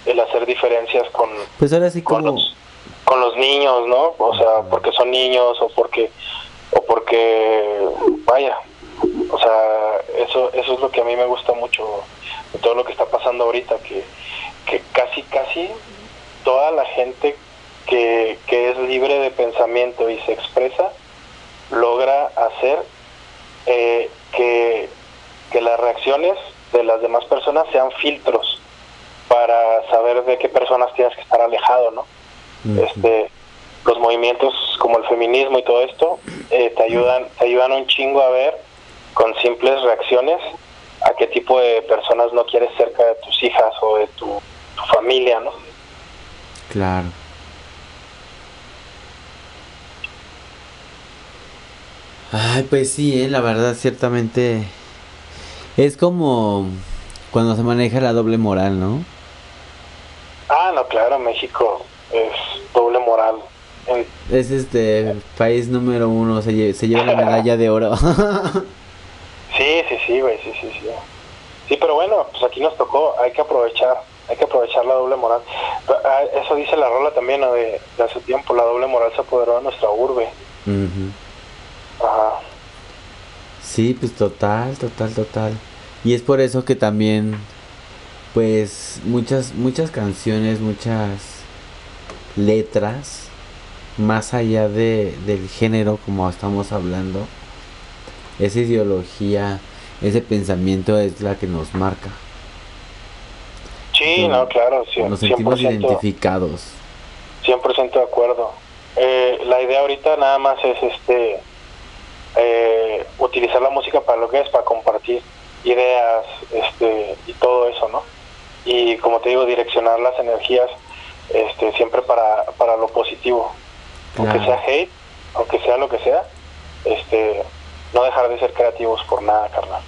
el hacer diferencias con, Pues ahora sí como... con los niños, ¿no? O sea, porque son niños o porque o porque vaya, o sea, eso eso es lo que a mí me gusta mucho de todo lo que está pasando ahorita que que casi casi toda la gente que, que es libre de pensamiento y se expresa logra hacer eh, que, que las reacciones de las demás personas sean filtros para saber de qué personas tienes que estar alejado, ¿no? este los movimientos como el feminismo y todo esto eh, te ayudan te ayudan un chingo a ver con simples reacciones a qué tipo de personas no quieres cerca de tus hijas o de tu, tu familia no Claro. Ay, pues sí, eh, la verdad, ciertamente es como cuando se maneja la doble moral, ¿no? ah no claro México es doble moral Es este país número uno, se, lle- se lleva la medalla de oro. [laughs] sí sí sí güey sí sí sí sí pero bueno pues aquí nos tocó hay que aprovechar hay que aprovechar la doble moral Ah, eso dice la rola también ¿no? de, de hace tiempo la doble moral se apoderó de nuestra urbe Ujú. Ajá. Sí, pues total, total, total. Y es por eso que también, pues, muchas, muchas canciones, muchas letras, más allá de, del género como estamos hablando, esa ideología, ese pensamiento es la que nos marca. Sí, no, claro, sí, Nos sentimos 100%, identificados. 100% de acuerdo. Eh, la idea ahorita nada más es este eh, utilizar la música para lo que es, para compartir ideas este y todo eso, ¿no? Y como te digo, direccionar las energías este siempre para, para lo positivo. Aunque sea hate, aunque sea lo que sea, este no dejar de ser creativos por nada, carnal.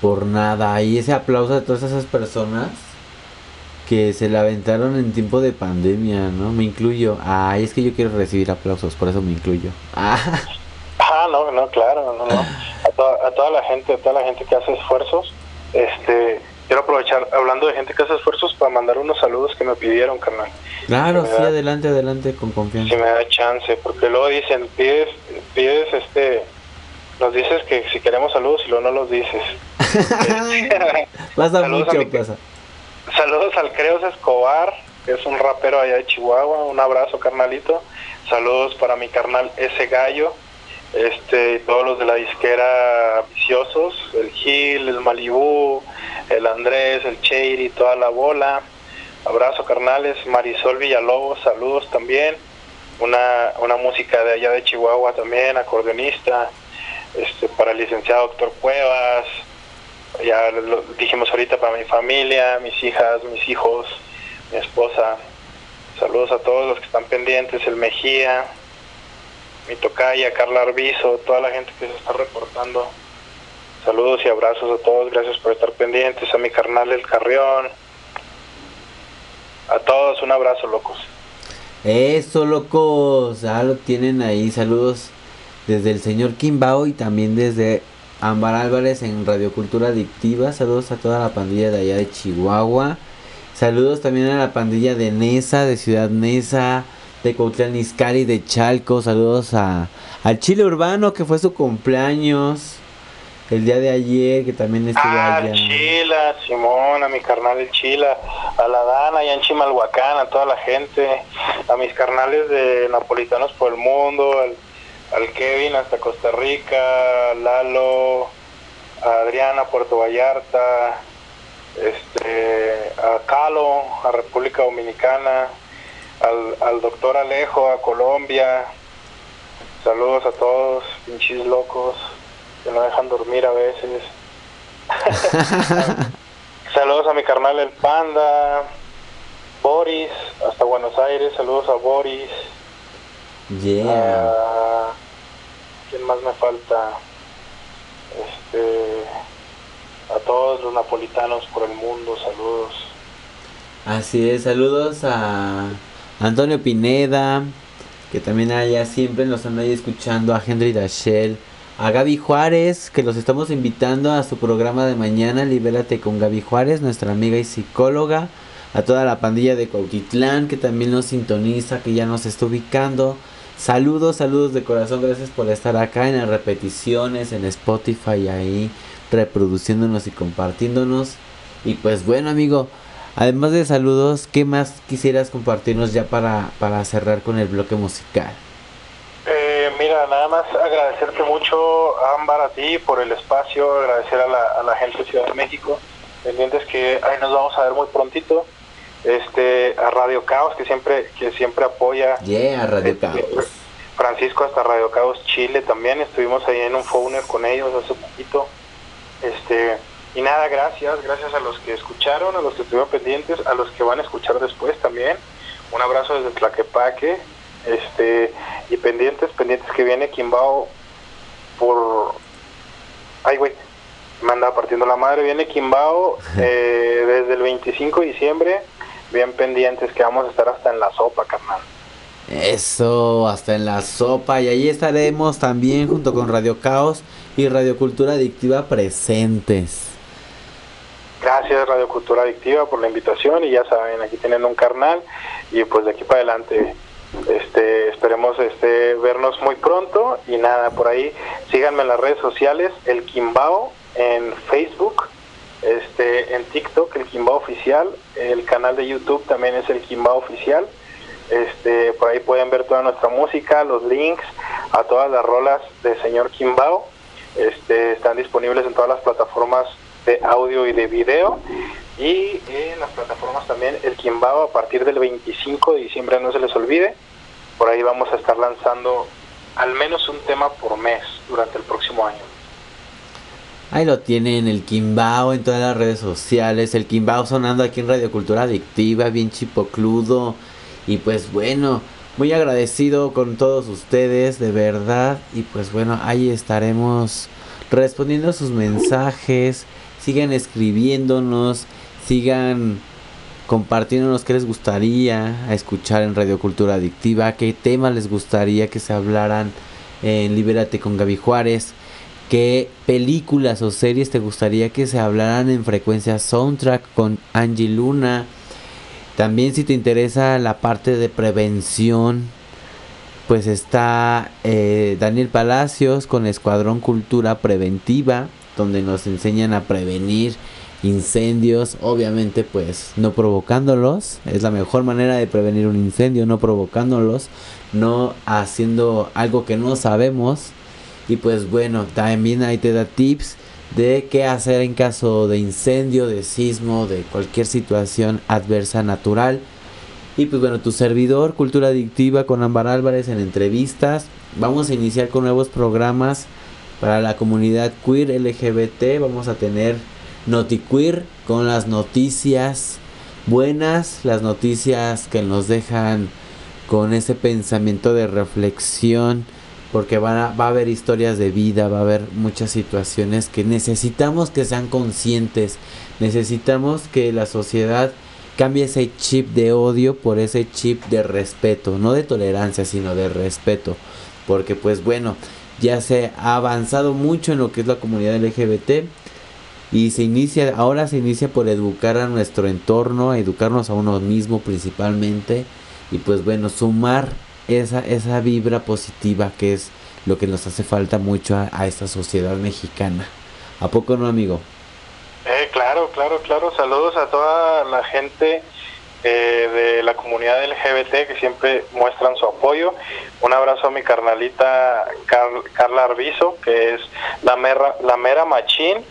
Por nada. Y ese aplauso a todas esas personas que se la aventaron en tiempo de pandemia, ¿no? Me incluyo. Ay, es que yo quiero recibir aplausos, por eso me incluyo. Ah, [laughs] no, no, claro, no, no. A toda, a toda la gente, a toda la gente que hace esfuerzos, este, quiero aprovechar, hablando de gente que hace esfuerzos, para mandar unos saludos que me pidieron, carnal. claro, Si sí, da- adelante, adelante, con Si confianza. me da chance, porque luego dicen, pides, pides, este, nos dices que si queremos saludos y luego no los dices. [laughs] Pasa Saludos a mucho, mi- pasa. Saludos al Creos Escobar, que es un rapero allá de Chihuahua. Un abrazo, carnalito. Saludos para mi carnal ese gallo. Este, todos los de la disquera viciosos, el Gil, el Malibú, el Andrés, el Cheiri, toda la bola. Abrazo, carnales. Marisol Villalobos, saludos también. Una, una música de allá de Chihuahua también, acordeonista. Este, para el licenciado doctor Cuevas, ya lo dijimos ahorita para mi familia, mis hijas, mis hijos, mi esposa. Saludos a todos los que están pendientes, el Mejía, mi tocaya, Carla Arbizo, toda la gente que se está reportando. Saludos y abrazos a todos, gracias por estar pendientes, a mi carnal El Carrión. A todos un abrazo, locos. Eso, locos. Ya lo tienen ahí. Saludos desde el señor Kimbao y también desde Ámbar Álvarez en Radio Cultura Adictiva. Saludos a toda la pandilla de allá de Chihuahua. Saludos también a la pandilla de Nesa, de Ciudad Nesa, de Cuautlán Izcalli, de Chalco. Saludos a, al Chile Urbano que fue su cumpleaños el día de ayer, que también estuvo Ah, allá. Chila, Simón, a mi carnal el Chila, a la Dana, allá en Chimalhuacán, a toda la gente, a mis carnales de Napolitanos por el Mundo, al, al Kevin hasta Costa Rica, a Lalo, a Adriana, Puerto Vallarta, este, a Calo, a República Dominicana, al, al doctor Alejo, a Colombia, saludos a todos, pinches locos, que no dejan dormir a veces. [laughs] saludos a mi carnal el Panda, Boris, hasta Buenos Aires, saludos a Boris. Yeah. Ah, ¿Quién más me falta? Este, a todos los napolitanos por el mundo, saludos. Así es, saludos a Antonio Pineda, que también allá siempre nos anda ahí escuchando, a Henry Dachel, a Gaby Juárez, que los estamos invitando a su programa de mañana, Libérate con Gaby Juárez, nuestra amiga y psicóloga, a toda la pandilla de Cuautitlán, que también nos sintoniza, que ya nos está ubicando. Saludos, saludos de corazón, gracias por estar acá en las repeticiones, en Spotify, ahí reproduciéndonos y compartiéndonos. Y pues bueno, amigo, además de saludos, ¿qué más quisieras compartirnos ya para, para cerrar con el bloque musical? Eh, mira, nada más agradecerte mucho, Ámbar, a ti por el espacio, agradecer a la, a la gente de Ciudad de México, pendientes que ahí nos vamos a ver muy prontito, este, a Radio Caos, que siempre, que siempre apoya, Yeah, Radio Caos. Francisco hasta Radio Caos Chile también, estuvimos ahí en un phone con ellos hace poquito, este, y nada, gracias, gracias a los que escucharon, a los que estuvieron pendientes, a los que van a escuchar después también, un abrazo desde Tlaquepaque, este y pendientes pendientes que viene Quimbao por ay güey me andaba partiendo la madre viene Quimbao [laughs] eh, desde el 25 de diciembre bien pendientes que vamos a estar hasta en la sopa carnal Eso, hasta en la sopa. Y ahí estaremos también junto con Radio Caos y Radio Cultura Adictiva presentes. Gracias Radio Cultura Adictiva por la invitación y ya saben aquí tienen un carnal y pues de aquí para adelante este esperemos este vernos muy pronto y nada por ahí síganme en las redes sociales el Quimbao en Facebook este en TikTok el Quimbao oficial el canal de YouTube también es el Quimbao oficial este por ahí pueden ver toda nuestra música los links a todas las rolas de señor Quimbao este están disponibles en todas las plataformas de audio y de video y en las plataformas también el Quimbao a partir del 25 de diciembre no se les olvide por ahí vamos a estar lanzando al menos un tema por mes durante el próximo año Ahí lo tienen, el Kimbao en todas las redes sociales. El Kimbao sonando aquí en Radio Cultura Adictiva, bien chipocludo. Y pues bueno, muy agradecido con todos ustedes, de verdad. Y pues bueno, ahí estaremos respondiendo sus mensajes. Sigan escribiéndonos, sigan compartiéndonos qué les gustaría escuchar en Radio Cultura Adictiva, qué temas les gustaría que se hablaran en Libérate con Gaby Juárez qué películas o series te gustaría que se hablaran en frecuencia soundtrack con Angie Luna. También si te interesa la parte de prevención, pues está eh, Daniel Palacios con Escuadrón Cultura Preventiva, donde nos enseñan a prevenir incendios, obviamente pues no provocándolos, es la mejor manera de prevenir un incendio, no provocándolos, no haciendo algo que no sabemos. Y pues bueno, también ahí te da tips de qué hacer en caso de incendio, de sismo, de cualquier situación adversa natural. Y pues bueno, tu servidor, Cultura Adictiva con Ámbar Álvarez en entrevistas. Vamos a iniciar con nuevos programas para la comunidad queer LGBT. Vamos a tener NotiQueer con las noticias buenas, las noticias que nos dejan con ese pensamiento de reflexión porque va a, va a haber historias de vida, va a haber muchas situaciones que necesitamos que sean conscientes, necesitamos que la sociedad cambie ese chip de odio por ese chip de respeto, no de tolerancia, sino de respeto, porque pues bueno, ya se ha avanzado mucho en lo que es la comunidad LGBT y se inicia, ahora se inicia por educar a nuestro entorno, educarnos a uno mismo principalmente y pues bueno, sumar esa, esa vibra positiva que es lo que nos hace falta mucho a, a esta sociedad mexicana. ¿A poco no, amigo? Eh, claro, claro, claro. Saludos a toda la gente eh, de la comunidad LGBT que siempre muestran su apoyo. Un abrazo a mi carnalita Car- Carla Arbizo, que es la mera, la mera machín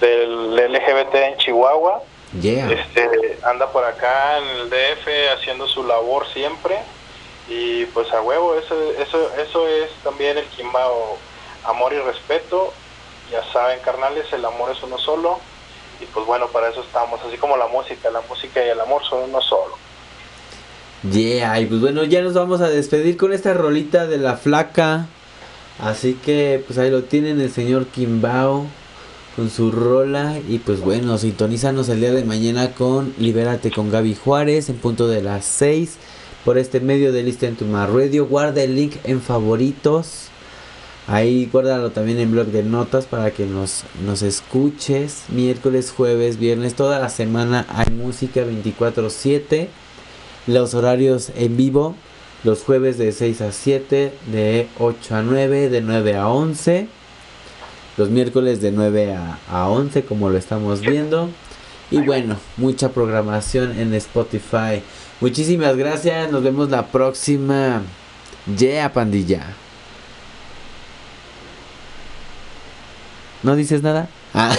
del LGBT en Chihuahua. Yeah. Este, anda por acá en el DF haciendo su labor siempre. Y pues a huevo, eso, eso, eso es también el Quimbao, amor y respeto. Ya saben, carnales, el amor es uno solo. Y pues bueno, para eso estamos, así como la música, la música y el amor son uno solo. Yeah, y pues bueno, ya nos vamos a despedir con esta rolita de la flaca. Así que pues ahí lo tienen el señor Kimbao con su rola. Y pues bueno, sintonízanos el día de mañana con Libérate con Gaby Juárez en punto de las 6 por este medio de Listen to My Radio. Guarda el link en favoritos. Ahí guárdalo también en blog de notas para que nos, nos escuches. Miércoles, jueves, viernes, toda la semana hay música 24/7. Los horarios en vivo, los jueves de 6 a 7, de 8 a 9, de 9 a 11. Los miércoles de 9 a, a 11 como lo estamos viendo. Y bueno, mucha programación en Spotify. Muchísimas gracias, nos vemos la próxima. Yeah, pandilla. ¿No dices nada? Ah.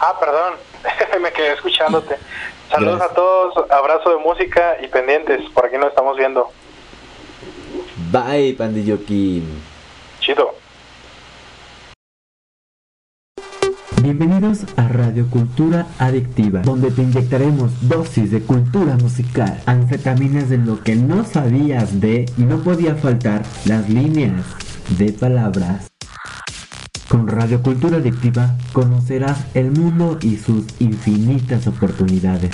Ah, perdón, [laughs] me quedé escuchándote. Saludos Gracias. a todos, abrazo de música y pendientes, por aquí nos estamos viendo. Bye, pandilloquín. Chido. Bienvenidos a Radio Cultura Adictiva, donde te inyectaremos dosis de cultura musical, anfetaminas de lo que no sabías de y no podía faltar las líneas de palabras. Con Radio Cultura Adictiva conocerás el mundo y sus infinitas oportunidades.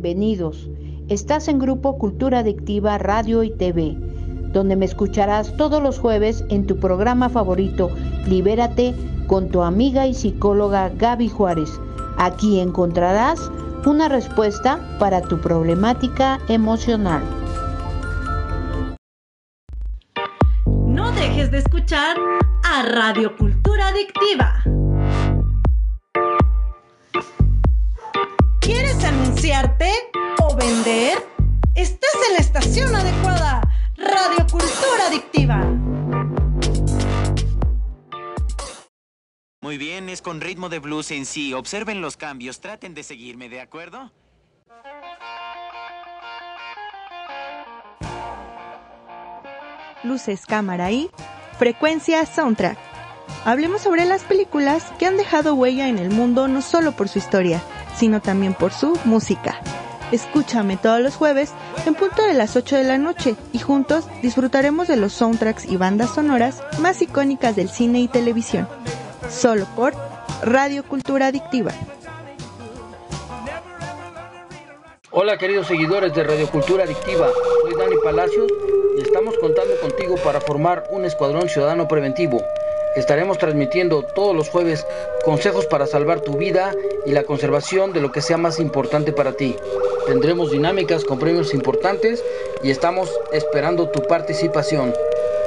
Bienvenidos. Estás en Grupo Cultura Adictiva Radio y TV, donde me escucharás todos los jueves en tu programa favorito, Libérate, con tu amiga y psicóloga Gaby Juárez. Aquí encontrarás una respuesta para tu problemática emocional. No dejes de escuchar a Radio Cultura Adictiva. Con ritmo de blues en sí. Observen los cambios, traten de seguirme, ¿de acuerdo? Luces, cámara y frecuencia soundtrack. Hablemos sobre las películas que han dejado huella en el mundo no solo por su historia, sino también por su música. Escúchame todos los jueves en punto de las 8 de la noche y juntos disfrutaremos de los soundtracks y bandas sonoras más icónicas del cine y televisión. Solo por Radio Cultura Adictiva. Hola queridos seguidores de Radio Cultura Adictiva, soy Dani Palacios y estamos contando contigo para formar un escuadrón ciudadano preventivo. Estaremos transmitiendo todos los jueves consejos para salvar tu vida y la conservación de lo que sea más importante para ti. Tendremos dinámicas con premios importantes y estamos esperando tu participación.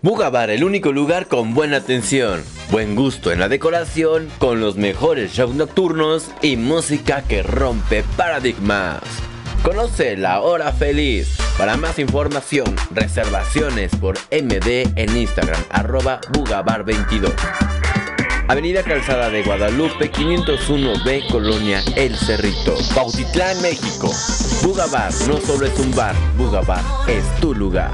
Bugabar, el único lugar con buena atención, buen gusto en la decoración, con los mejores shows nocturnos y música que rompe paradigmas. Conoce la hora feliz. Para más información, reservaciones por MD en Instagram, arroba Bugabar22. Avenida Calzada de Guadalupe, 501B, Colonia El Cerrito, Bautitlán, México. Bugabar no solo es un bar, Bugabar es tu lugar.